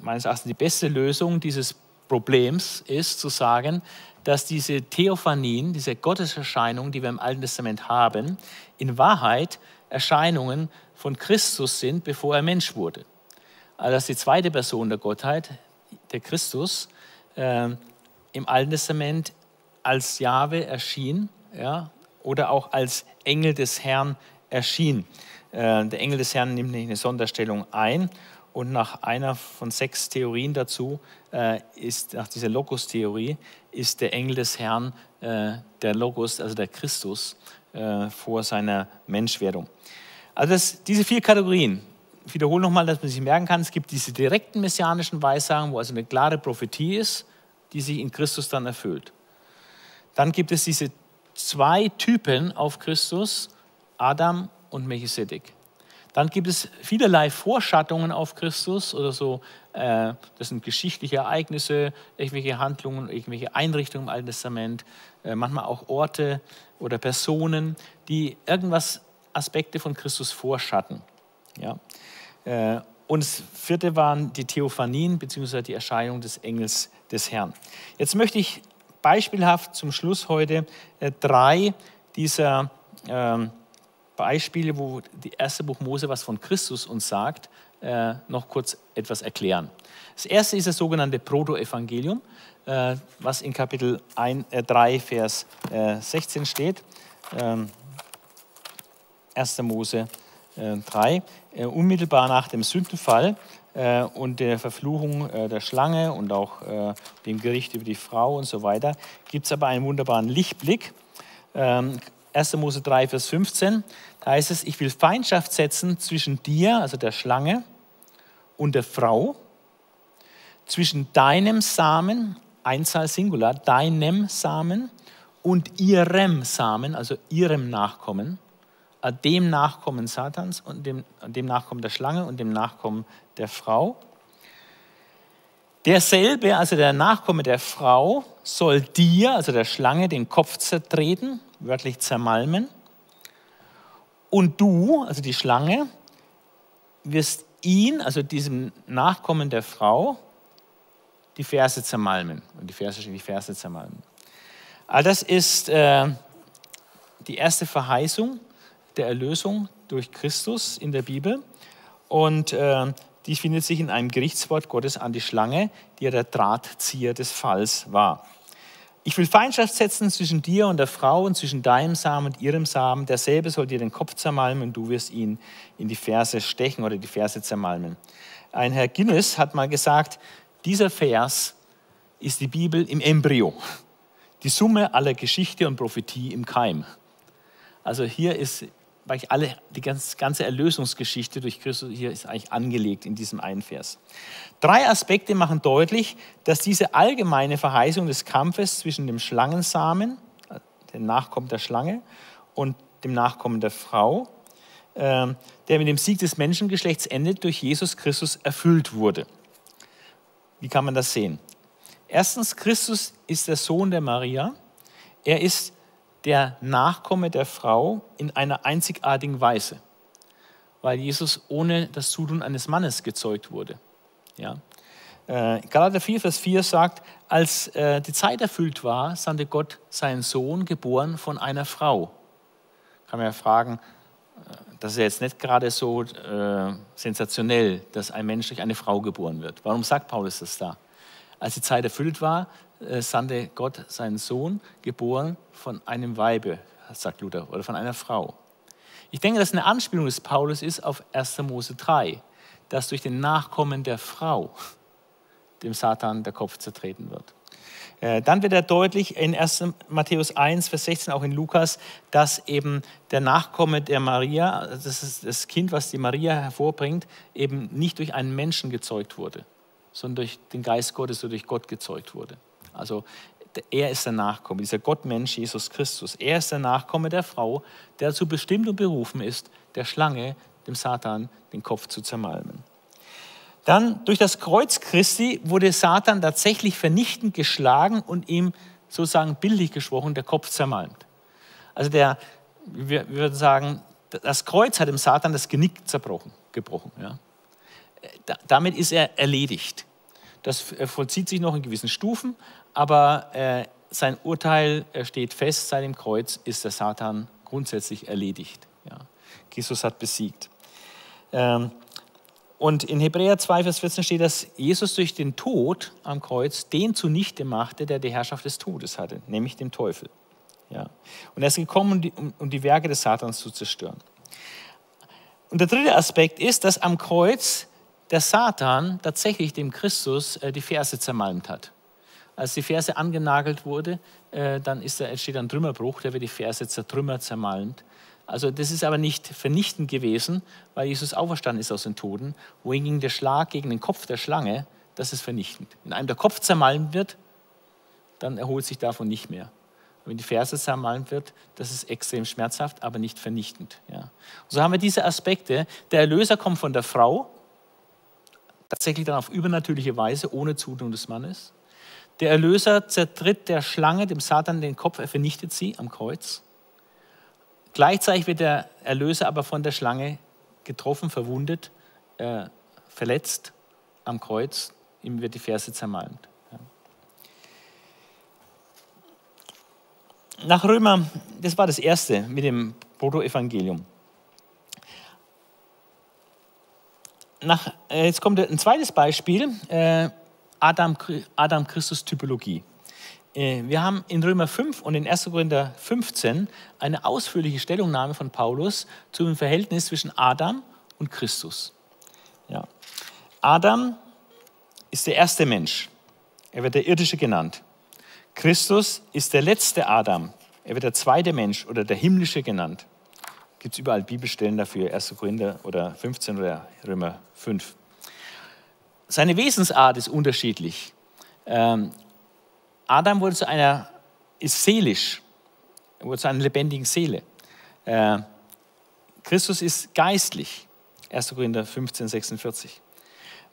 meines Erachtens die beste Lösung dieses Problems ist zu sagen, dass diese Theophanien, diese Gotteserscheinungen, die wir im Alten Testament haben, in Wahrheit Erscheinungen von Christus sind, bevor er Mensch wurde. Also dass die zweite Person der Gottheit, der Christus, äh, im Alten Testament als Jahwe erschien ja, oder auch als Engel des Herrn erschien. Äh, der Engel des Herrn nimmt eine Sonderstellung ein und nach einer von sechs Theorien dazu äh, ist, nach dieser Logos-Theorie, ist der Engel des Herrn äh, der Logos, also der Christus, äh, vor seiner Menschwerdung. Also das, diese vier Kategorien, ich wiederhole nochmal, dass man sich merken kann, es gibt diese direkten messianischen Weissagen, wo also eine klare Prophetie ist, die sich in Christus dann erfüllt. Dann gibt es diese zwei Typen auf Christus, Adam und Melchisedek. Dann gibt es vielerlei Vorschattungen auf Christus oder so, äh, das sind geschichtliche Ereignisse, irgendwelche Handlungen, irgendwelche Einrichtungen im Alten Testament, äh, manchmal auch Orte oder Personen, die irgendwas Aspekte von Christus vorschatten. Ja? Äh, und das vierte waren die Theophanien bzw. die Erscheinung des Engels des Herrn. Jetzt möchte ich beispielhaft zum Schluss heute äh, drei dieser ähm, Beispiele, wo die erste Buch Mose was von Christus uns sagt, äh, noch kurz etwas erklären. Das erste ist das sogenannte Protoevangelium, was in Kapitel 3, Vers 16 steht. Ähm, 1. Mose 3, äh, äh, unmittelbar nach dem Sündenfall äh, und der Verfluchung der Schlange und auch dem Gericht über die Frau und so weiter, gibt es aber einen wunderbaren Lichtblick. 1. Ähm, Mose 3, Vers 15, da heißt es, ich will Feindschaft setzen zwischen dir, also der Schlange, und der Frau, zwischen deinem Samen, Einzahl Singular, deinem Samen und ihrem Samen, also ihrem Nachkommen dem Nachkommen Satans und dem, dem Nachkommen der Schlange und dem Nachkommen der Frau. Derselbe, also der Nachkomme der Frau, soll dir, also der Schlange, den Kopf zertreten, wörtlich zermalmen. Und du, also die Schlange, wirst ihn, also diesem Nachkommen der Frau, die Ferse zermalmen. Und die Ferse die Ferse zermalmen. All das ist äh, die erste Verheißung der Erlösung durch Christus in der Bibel. Und äh, die findet sich in einem Gerichtswort Gottes an die Schlange, die ja der Drahtzieher des Falls war. Ich will Feindschaft setzen zwischen dir und der Frau und zwischen deinem Samen und ihrem Samen. Derselbe soll dir den Kopf zermalmen und du wirst ihn in die Ferse stechen oder die Ferse zermalmen. Ein Herr Guinness hat mal gesagt, dieser Vers ist die Bibel im Embryo, die Summe aller Geschichte und Prophetie im Keim. Also hier ist eigentlich alle, die ganze Erlösungsgeschichte durch Christus hier ist eigentlich angelegt in diesem einen Vers. Drei Aspekte machen deutlich, dass diese allgemeine Verheißung des Kampfes zwischen dem Schlangensamen, dem Nachkommen der Schlange, und dem Nachkommen der Frau, äh, der mit dem Sieg des Menschengeschlechts endet, durch Jesus Christus erfüllt wurde. Wie kann man das sehen? Erstens, Christus ist der Sohn der Maria. Er ist der Nachkomme der Frau in einer einzigartigen Weise, weil Jesus ohne das Zutun eines Mannes gezeugt wurde. Ja. Äh, Galater 4, Vers 4 sagt, als äh, die Zeit erfüllt war, sandte Gott seinen Sohn, geboren von einer Frau. Kann man ja fragen, äh, das ist ja jetzt nicht gerade so äh, sensationell, dass ein Mensch durch eine Frau geboren wird. Warum sagt Paulus das da? Als die Zeit erfüllt war, äh, sandte Gott seinen Sohn, geboren von einem Weibe, sagt Luther, oder von einer Frau. Ich denke, dass eine Anspielung des Paulus ist auf 1. Mose 3, dass durch den Nachkommen der Frau dem Satan der Kopf zertreten wird. Äh, dann wird er deutlich in 1. Matthäus 1, Vers 16, auch in Lukas, dass eben der Nachkomme der Maria, das ist das Kind, was die Maria hervorbringt, eben nicht durch einen Menschen gezeugt wurde, sondern durch den Geist Gottes oder durch Gott gezeugt wurde. Also er ist der Nachkomme, dieser Gottmensch Jesus Christus. Er ist der Nachkomme der Frau, der dazu bestimmt und berufen ist, der Schlange, dem Satan, den Kopf zu zermalmen. Dann durch das Kreuz Christi wurde Satan tatsächlich vernichtend geschlagen und ihm sozusagen bildlich gesprochen der Kopf zermalmt. Also der, wir, würden sagen, das Kreuz hat dem Satan das Genick zerbrochen, gebrochen. Ja. damit ist er erledigt. Das vollzieht sich noch in gewissen Stufen, aber äh, sein Urteil steht fest, seit dem Kreuz ist der Satan grundsätzlich erledigt. Ja. Jesus hat besiegt. Ähm, und in Hebräer 2, Vers 14 steht, dass Jesus durch den Tod am Kreuz den zunichte machte, der die Herrschaft des Todes hatte, nämlich den Teufel. Ja. Und er ist gekommen, um die, um die Werke des Satans zu zerstören. Und der dritte Aspekt ist, dass am Kreuz der Satan tatsächlich dem Christus äh, die Verse zermalmt hat. Als die Verse angenagelt wurde, äh, dann ist da, entsteht ein Trümmerbruch, der wird die Verse zertrümmert, zermalmt. Also das ist aber nicht vernichtend gewesen, weil Jesus auferstanden ist aus den Toten. Wohingegen der Schlag gegen den Kopf der Schlange, das ist vernichtend. Wenn einem der Kopf zermalmt wird, dann erholt sich davon nicht mehr. Wenn die Ferse zermalmt wird, das ist extrem schmerzhaft, aber nicht vernichtend. Ja. So haben wir diese Aspekte. Der Erlöser kommt von der Frau, tatsächlich dann auf übernatürliche Weise, ohne Zutun des Mannes. Der Erlöser zertritt der Schlange, dem Satan, den Kopf, er vernichtet sie am Kreuz. Gleichzeitig wird der Erlöser aber von der Schlange getroffen, verwundet, äh, verletzt am Kreuz. Ihm wird die Ferse zermalmt. Nach Römer, das war das erste mit dem Protoevangelium. Nach, äh, jetzt kommt ein zweites Beispiel, äh, Adam, Adam Christus Typologie. Äh, wir haben in Römer 5 und in 1. Korinther 15 eine ausführliche Stellungnahme von Paulus zum Verhältnis zwischen Adam und Christus. Ja. Adam ist der erste Mensch. Er wird der irdische genannt. Christus ist der letzte Adam. Er wird der zweite Mensch oder der himmlische genannt. Gibt es überall Bibelstellen dafür, 1. Korinther oder 15 oder Römer 5. Seine Wesensart ist unterschiedlich. Ähm, Adam wurde zu einer, ist seelisch, er wurde zu einer lebendigen Seele. Äh, Christus ist geistlich, 1. Korinther 15, 46.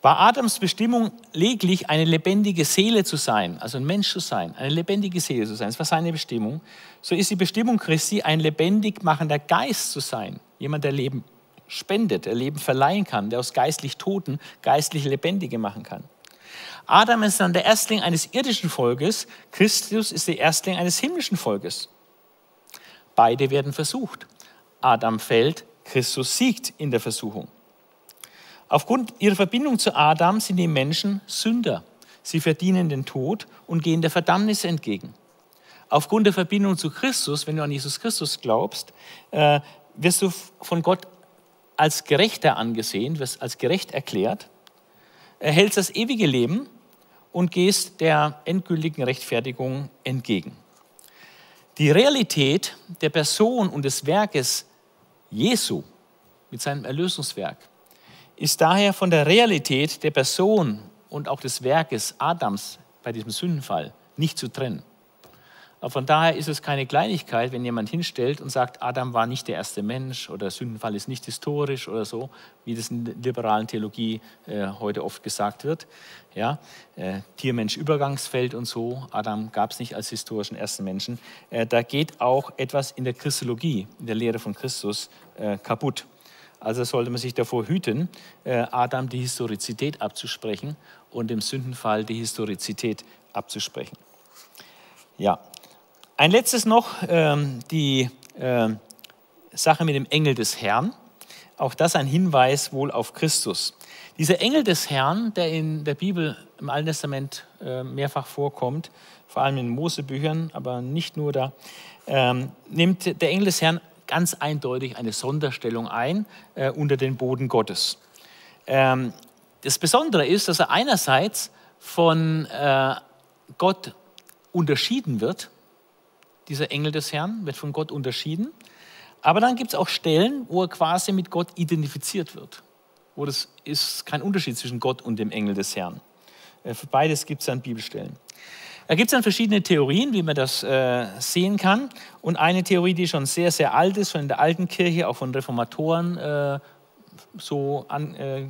War Adams Bestimmung lediglich eine lebendige Seele zu sein, also ein Mensch zu sein, eine lebendige Seele zu sein, das war seine Bestimmung, so ist die Bestimmung Christi ein lebendig machender Geist zu sein, jemand, der Leben spendet, der Leben verleihen kann, der aus geistlich Toten geistlich Lebendige machen kann. Adam ist dann der Erstling eines irdischen Volkes, Christus ist der Erstling eines himmlischen Volkes. Beide werden versucht. Adam fällt, Christus siegt in der Versuchung. Aufgrund ihrer Verbindung zu Adam sind die Menschen Sünder. Sie verdienen den Tod und gehen der Verdammnis entgegen. Aufgrund der Verbindung zu Christus, wenn du an Jesus Christus glaubst, äh, wirst du von Gott als Gerechter angesehen, wirst als gerecht erklärt, erhältst das ewige Leben und gehst der endgültigen Rechtfertigung entgegen. Die Realität der Person und des Werkes Jesu mit seinem Erlösungswerk ist daher von der Realität der Person und auch des Werkes Adams bei diesem Sündenfall nicht zu trennen. Aber von daher ist es keine Kleinigkeit, wenn jemand hinstellt und sagt, Adam war nicht der erste Mensch oder Sündenfall ist nicht historisch oder so, wie das in der liberalen Theologie äh, heute oft gesagt wird. Ja, äh, Tier-Mensch-Übergangsfeld und so, Adam gab es nicht als historischen ersten Menschen. Äh, da geht auch etwas in der Christologie, in der Lehre von Christus, äh, kaputt. Also sollte man sich davor hüten, äh, Adam die Historizität abzusprechen und dem Sündenfall die Historizität abzusprechen. Ja, ein letztes noch, ähm, die äh, Sache mit dem Engel des Herrn. Auch das ein Hinweis wohl auf Christus. Dieser Engel des Herrn, der in der Bibel im Alten Testament äh, mehrfach vorkommt, vor allem in Mosebüchern, aber nicht nur da, ähm, nimmt der Engel des Herrn ganz eindeutig eine Sonderstellung ein äh, unter den Boden Gottes. Ähm, das Besondere ist, dass er einerseits von äh, Gott unterschieden wird dieser Engel des Herrn, wird von Gott unterschieden. Aber dann gibt es auch Stellen, wo er quasi mit Gott identifiziert wird. Wo das ist kein Unterschied zwischen Gott und dem Engel des Herrn. Äh, für beides gibt es dann Bibelstellen. Da gibt es dann verschiedene Theorien, wie man das äh, sehen kann. Und eine Theorie, die schon sehr, sehr alt ist, schon in der alten Kirche, auch von Reformatoren äh, so an, äh,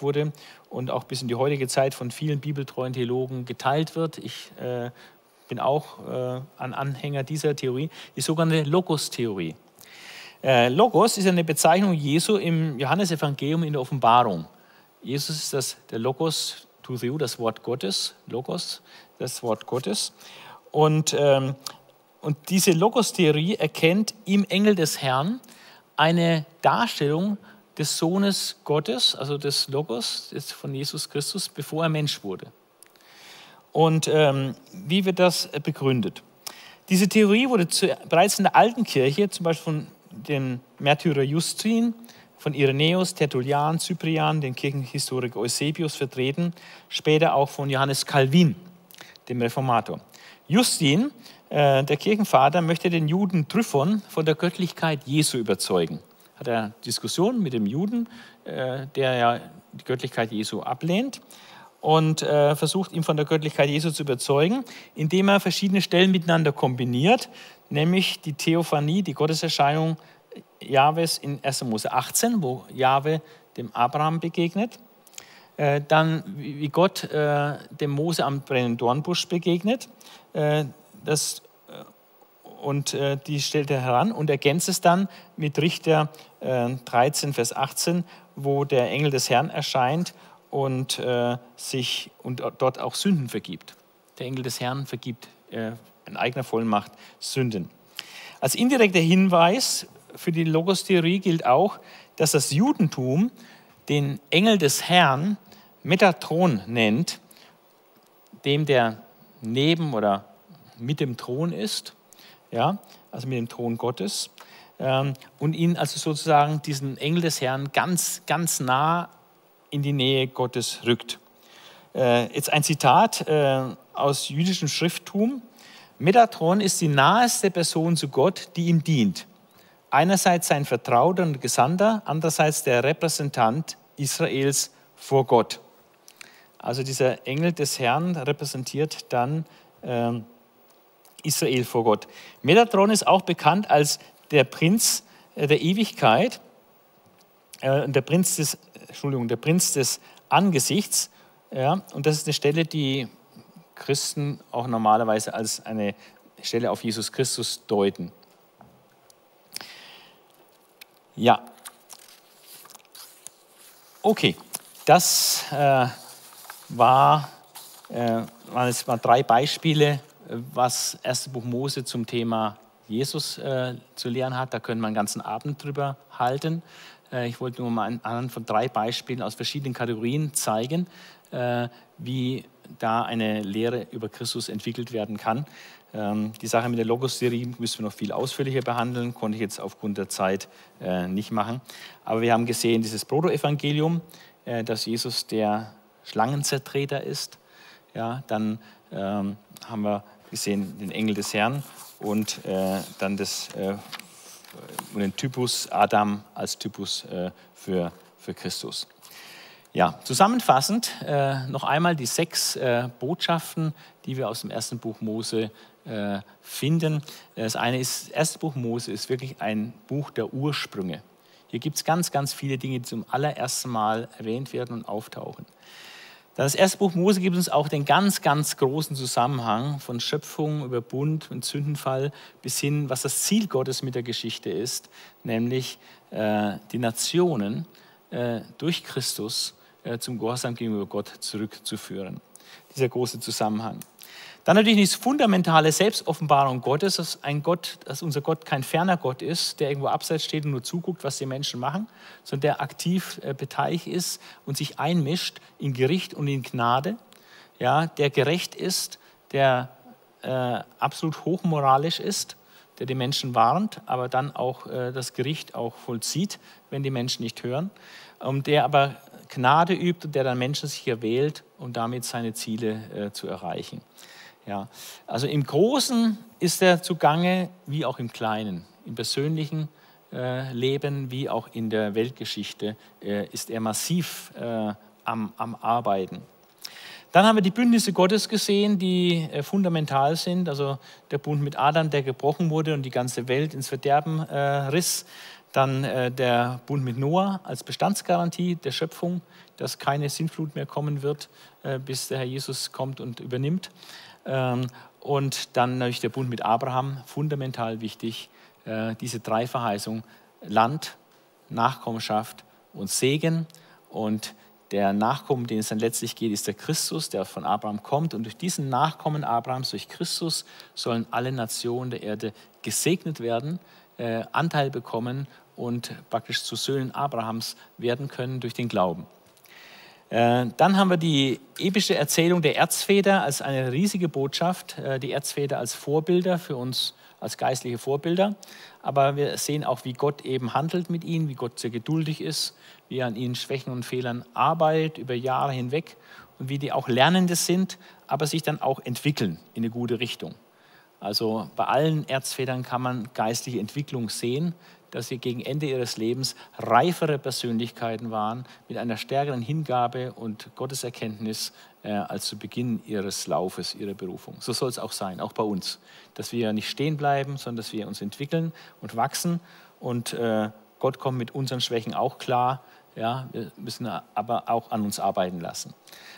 wurde und auch bis in die heutige Zeit von vielen bibeltreuen Theologen geteilt wird. Ich äh, bin auch äh, ein Anhänger dieser Theorie, die sogenannte Logos-Theorie. Äh, Logos ist eine Bezeichnung Jesu im Johannesevangelium in der Offenbarung. Jesus ist das, der Logos to you, das Wort Gottes, Logos, das Wort Gottes. Und, ähm, und diese Logos-Theorie erkennt im Engel des Herrn eine Darstellung des Sohnes Gottes, also des Logos von Jesus Christus, bevor er Mensch wurde. Und ähm, wie wird das begründet? Diese Theorie wurde zu, bereits in der alten Kirche, zum Beispiel von dem Märtyrer Justin, von Irenäus, Tertullian, Cyprian, dem Kirchenhistoriker Eusebius vertreten, später auch von Johannes Calvin, dem Reformator. Justin, äh, der Kirchenvater, möchte den Juden Tryphon von der Göttlichkeit Jesu überzeugen. Hat er Diskussionen mit dem Juden, äh, der ja die Göttlichkeit Jesu ablehnt und äh, versucht, ihn von der Göttlichkeit Jesu zu überzeugen, indem er verschiedene Stellen miteinander kombiniert, nämlich die Theophanie, die Gotteserscheinung Jahwes in 1. Mose 18, wo Jahwe dem Abraham begegnet. Äh, dann, wie Gott äh, dem Mose am brennenden Dornbusch begegnet. Äh, das, äh, und äh, die stellt er heran und ergänzt es dann mit Richter 13, Vers 18, wo der Engel des Herrn erscheint und äh, sich und dort auch Sünden vergibt. Der Engel des Herrn vergibt äh, in eigener Vollmacht Sünden. Als indirekter Hinweis für die Logostheorie gilt auch, dass das Judentum den Engel des Herrn Metatron nennt, dem der neben oder mit dem Thron ist, ja, also mit dem Thron Gottes, ähm, und ihn also sozusagen diesen Engel des Herrn ganz, ganz nah in die Nähe Gottes rückt. Äh, jetzt ein Zitat äh, aus jüdischem Schrifttum. Metatron ist die naheste Person zu Gott, die ihm dient. Einerseits sein Vertrauter und Gesandter, andererseits der Repräsentant Israels vor Gott. Also dieser Engel des Herrn repräsentiert dann äh, Israel vor Gott. Metatron ist auch bekannt als der Prinz äh, der Ewigkeit, äh, der Prinz des Entschuldigung, der Prinz des Angesichts. Ja, und das ist eine Stelle, die Christen auch normalerweise als eine Stelle auf Jesus Christus deuten. Ja. Okay, das äh, war, äh, waren jetzt mal drei Beispiele, was erste Buch Mose zum Thema Jesus äh, zu lehren hat. Da können wir einen ganzen Abend drüber halten. Äh, ich wollte nur mal anhand von drei Beispielen aus verschiedenen Kategorien zeigen, äh, wie da eine Lehre über Christus entwickelt werden kann. Ähm, die Sache mit der Logos-Serie müssen wir noch viel ausführlicher behandeln, konnte ich jetzt aufgrund der Zeit äh, nicht machen. Aber wir haben gesehen, dieses Proto-Evangelium, dass Jesus der Schlangenzertreter ist. Ja, dann ähm, haben wir Wir sehen den Engel des Herrn und äh, dann das, äh, den Typus Adam als Typus äh, für, für Christus. Ja, zusammenfassend äh, noch einmal die sechs äh, Botschaften, die wir aus dem ersten Buch Mose äh, finden. Das eine ist, das erste Buch Mose ist wirklich ein Buch der Ursprünge. Hier gibt es ganz, ganz viele Dinge, die zum allerersten Mal erwähnt werden und auftauchen. Das erste Buch Mose gibt uns auch den ganz, ganz großen Zusammenhang von Schöpfung über Bund und Sündenfall bis hin, was das Ziel Gottes mit der Geschichte ist, nämlich äh, die Nationen äh, durch Christus äh, zum Gehorsam gegenüber Gott zurückzuführen. Dieser große Zusammenhang. Dann natürlich die fundamentale Selbstoffenbarung Gottes, dass, ein Gott, dass unser Gott kein ferner Gott ist, der irgendwo abseits steht und nur zuguckt, was die Menschen machen, sondern der aktiv äh, beteiligt ist und sich einmischt in Gericht und in Gnade, ja, der gerecht ist, der äh, absolut hochmoralisch ist, der die Menschen warnt, aber dann auch äh, das Gericht auch vollzieht, wenn die Menschen nicht hören, und der aber Gnade übt und der dann Menschen sich erwählt, um damit seine Ziele äh, zu erreichen. Ja, also im Großen ist er zugange, wie auch im Kleinen, im persönlichen äh, Leben wie auch in der Weltgeschichte äh, ist er massiv äh, am, am, Arbeiten. Dann haben wir die Bündnisse Gottes gesehen, die äh, fundamental sind. Also der Bund mit Adam, der gebrochen wurde und die ganze Welt ins Verderben äh, riss. Dann äh, der Bund mit Noah als Bestandsgarantie der Schöpfung, dass keine Sintflut mehr kommen wird, bis der Herr Jesus kommt und übernimmt. Ähm, und dann natürlich der Bund mit Abraham, fundamental wichtig, äh, diese drei Verheißungen, Land, Nachkommenschaft und Segen. Und der Nachkommen, den es dann letztlich geht, ist der Christus, der von Abraham kommt. Und durch diesen Nachkommen Abrahams, durch Christus, sollen alle Nationen der Erde gesegnet werden, äh, Anteil bekommen und praktisch zu Söhnen Abrahams werden können durch den Glauben. Äh, dann haben wir die epische Erzählung der Erzväter als eine riesige Botschaft, äh, die Erzväter als Vorbilder für uns, als geistliche Vorbilder. Aber wir sehen auch, wie Gott eben handelt mit ihnen, wie Gott sehr geduldig ist, wie er an ihren Schwächen und Fehlern arbeitet über Jahre hinweg und wie die auch Lernende sind, aber sich dann auch entwickeln in eine gute Richtung. Also bei allen Erzvätern kann man geistliche Entwicklung sehen, dass sie gegen Ende ihres Lebens reifere Persönlichkeiten waren, mit einer stärkeren Hingabe und Gotteserkenntnis äh, als zu Beginn ihres Laufes, ihrer Berufung. So soll es auch sein, auch bei uns, dass wir nicht stehen bleiben, sondern dass wir uns entwickeln und wachsen und äh, Gott kommt mit unseren Schwächen auch klar. Ja, wir müssen aber auch an uns arbeiten lassen.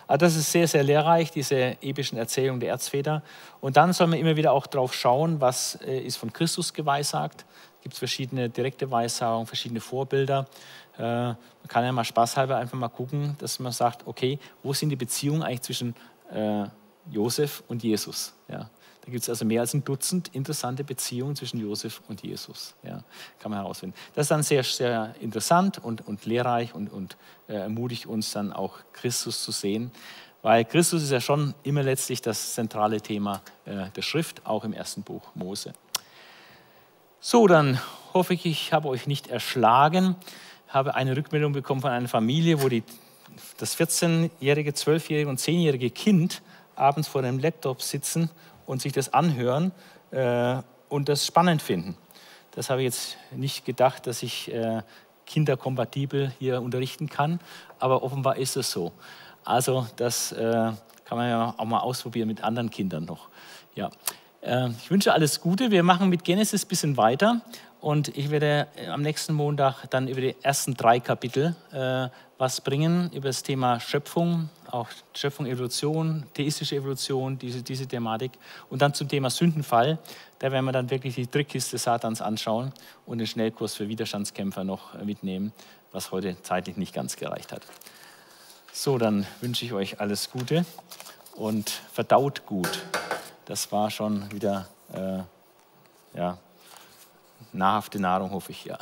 Also das ist sehr, sehr lehrreich, diese epischen Erzählungen der Erzväter. Und dann soll man immer wieder auch darauf schauen, was äh, ist von Christus geweissagt gibt es verschiedene direkte Weissagungen, verschiedene Vorbilder. Äh, man kann ja mal spaßhalber einfach mal gucken, dass man sagt, okay, wo sind die Beziehungen eigentlich zwischen äh, Josef und Jesus? Ja. Da gibt es also mehr als ein Dutzend interessante Beziehungen zwischen Josef und Jesus. Ja, kann man herausfinden. Das ist dann sehr, sehr interessant und, und lehrreich und, und äh, ermutigt uns dann auch Christus zu sehen. Weil Christus ist ja schon immer letztlich das zentrale Thema äh, der Schrift, auch im ersten Buch Mose. So, dann hoffe ich, ich habe euch nicht erschlagen. Ich habe eine Rückmeldung bekommen von einer Familie, wo die, das 14-jährige, 12-jährige und 10-jährige Kind abends vor dem Laptop sitzen und sich das anhören äh, und das spannend finden. Das habe ich jetzt nicht gedacht, dass ich äh, kinderkompatibel hier unterrichten kann, aber offenbar ist es so. Also das äh, kann man ja auch mal ausprobieren mit anderen Kindern noch. Ja. Äh, ich wünsche alles Gute. Wir machen mit Genesis ein bisschen weiter und ich werde äh, am nächsten Montag dann über die ersten drei Kapitel äh, was bringen, über das Thema Schöpfung, auch Schöpfung, Evolution, theistische Evolution, diese, diese Thematik. Und dann zum Thema Sündenfall. Da werden wir dann wirklich die Trickkiste Satans anschauen und den Schnellkurs für Widerstandskämpfer noch mitnehmen, was heute zeitlich nicht ganz gereicht hat. So, dann wünsche ich euch alles Gute und verdaut gut das war schon wieder äh, ja, nahrhafte Nahrung, hoffe ich, ja.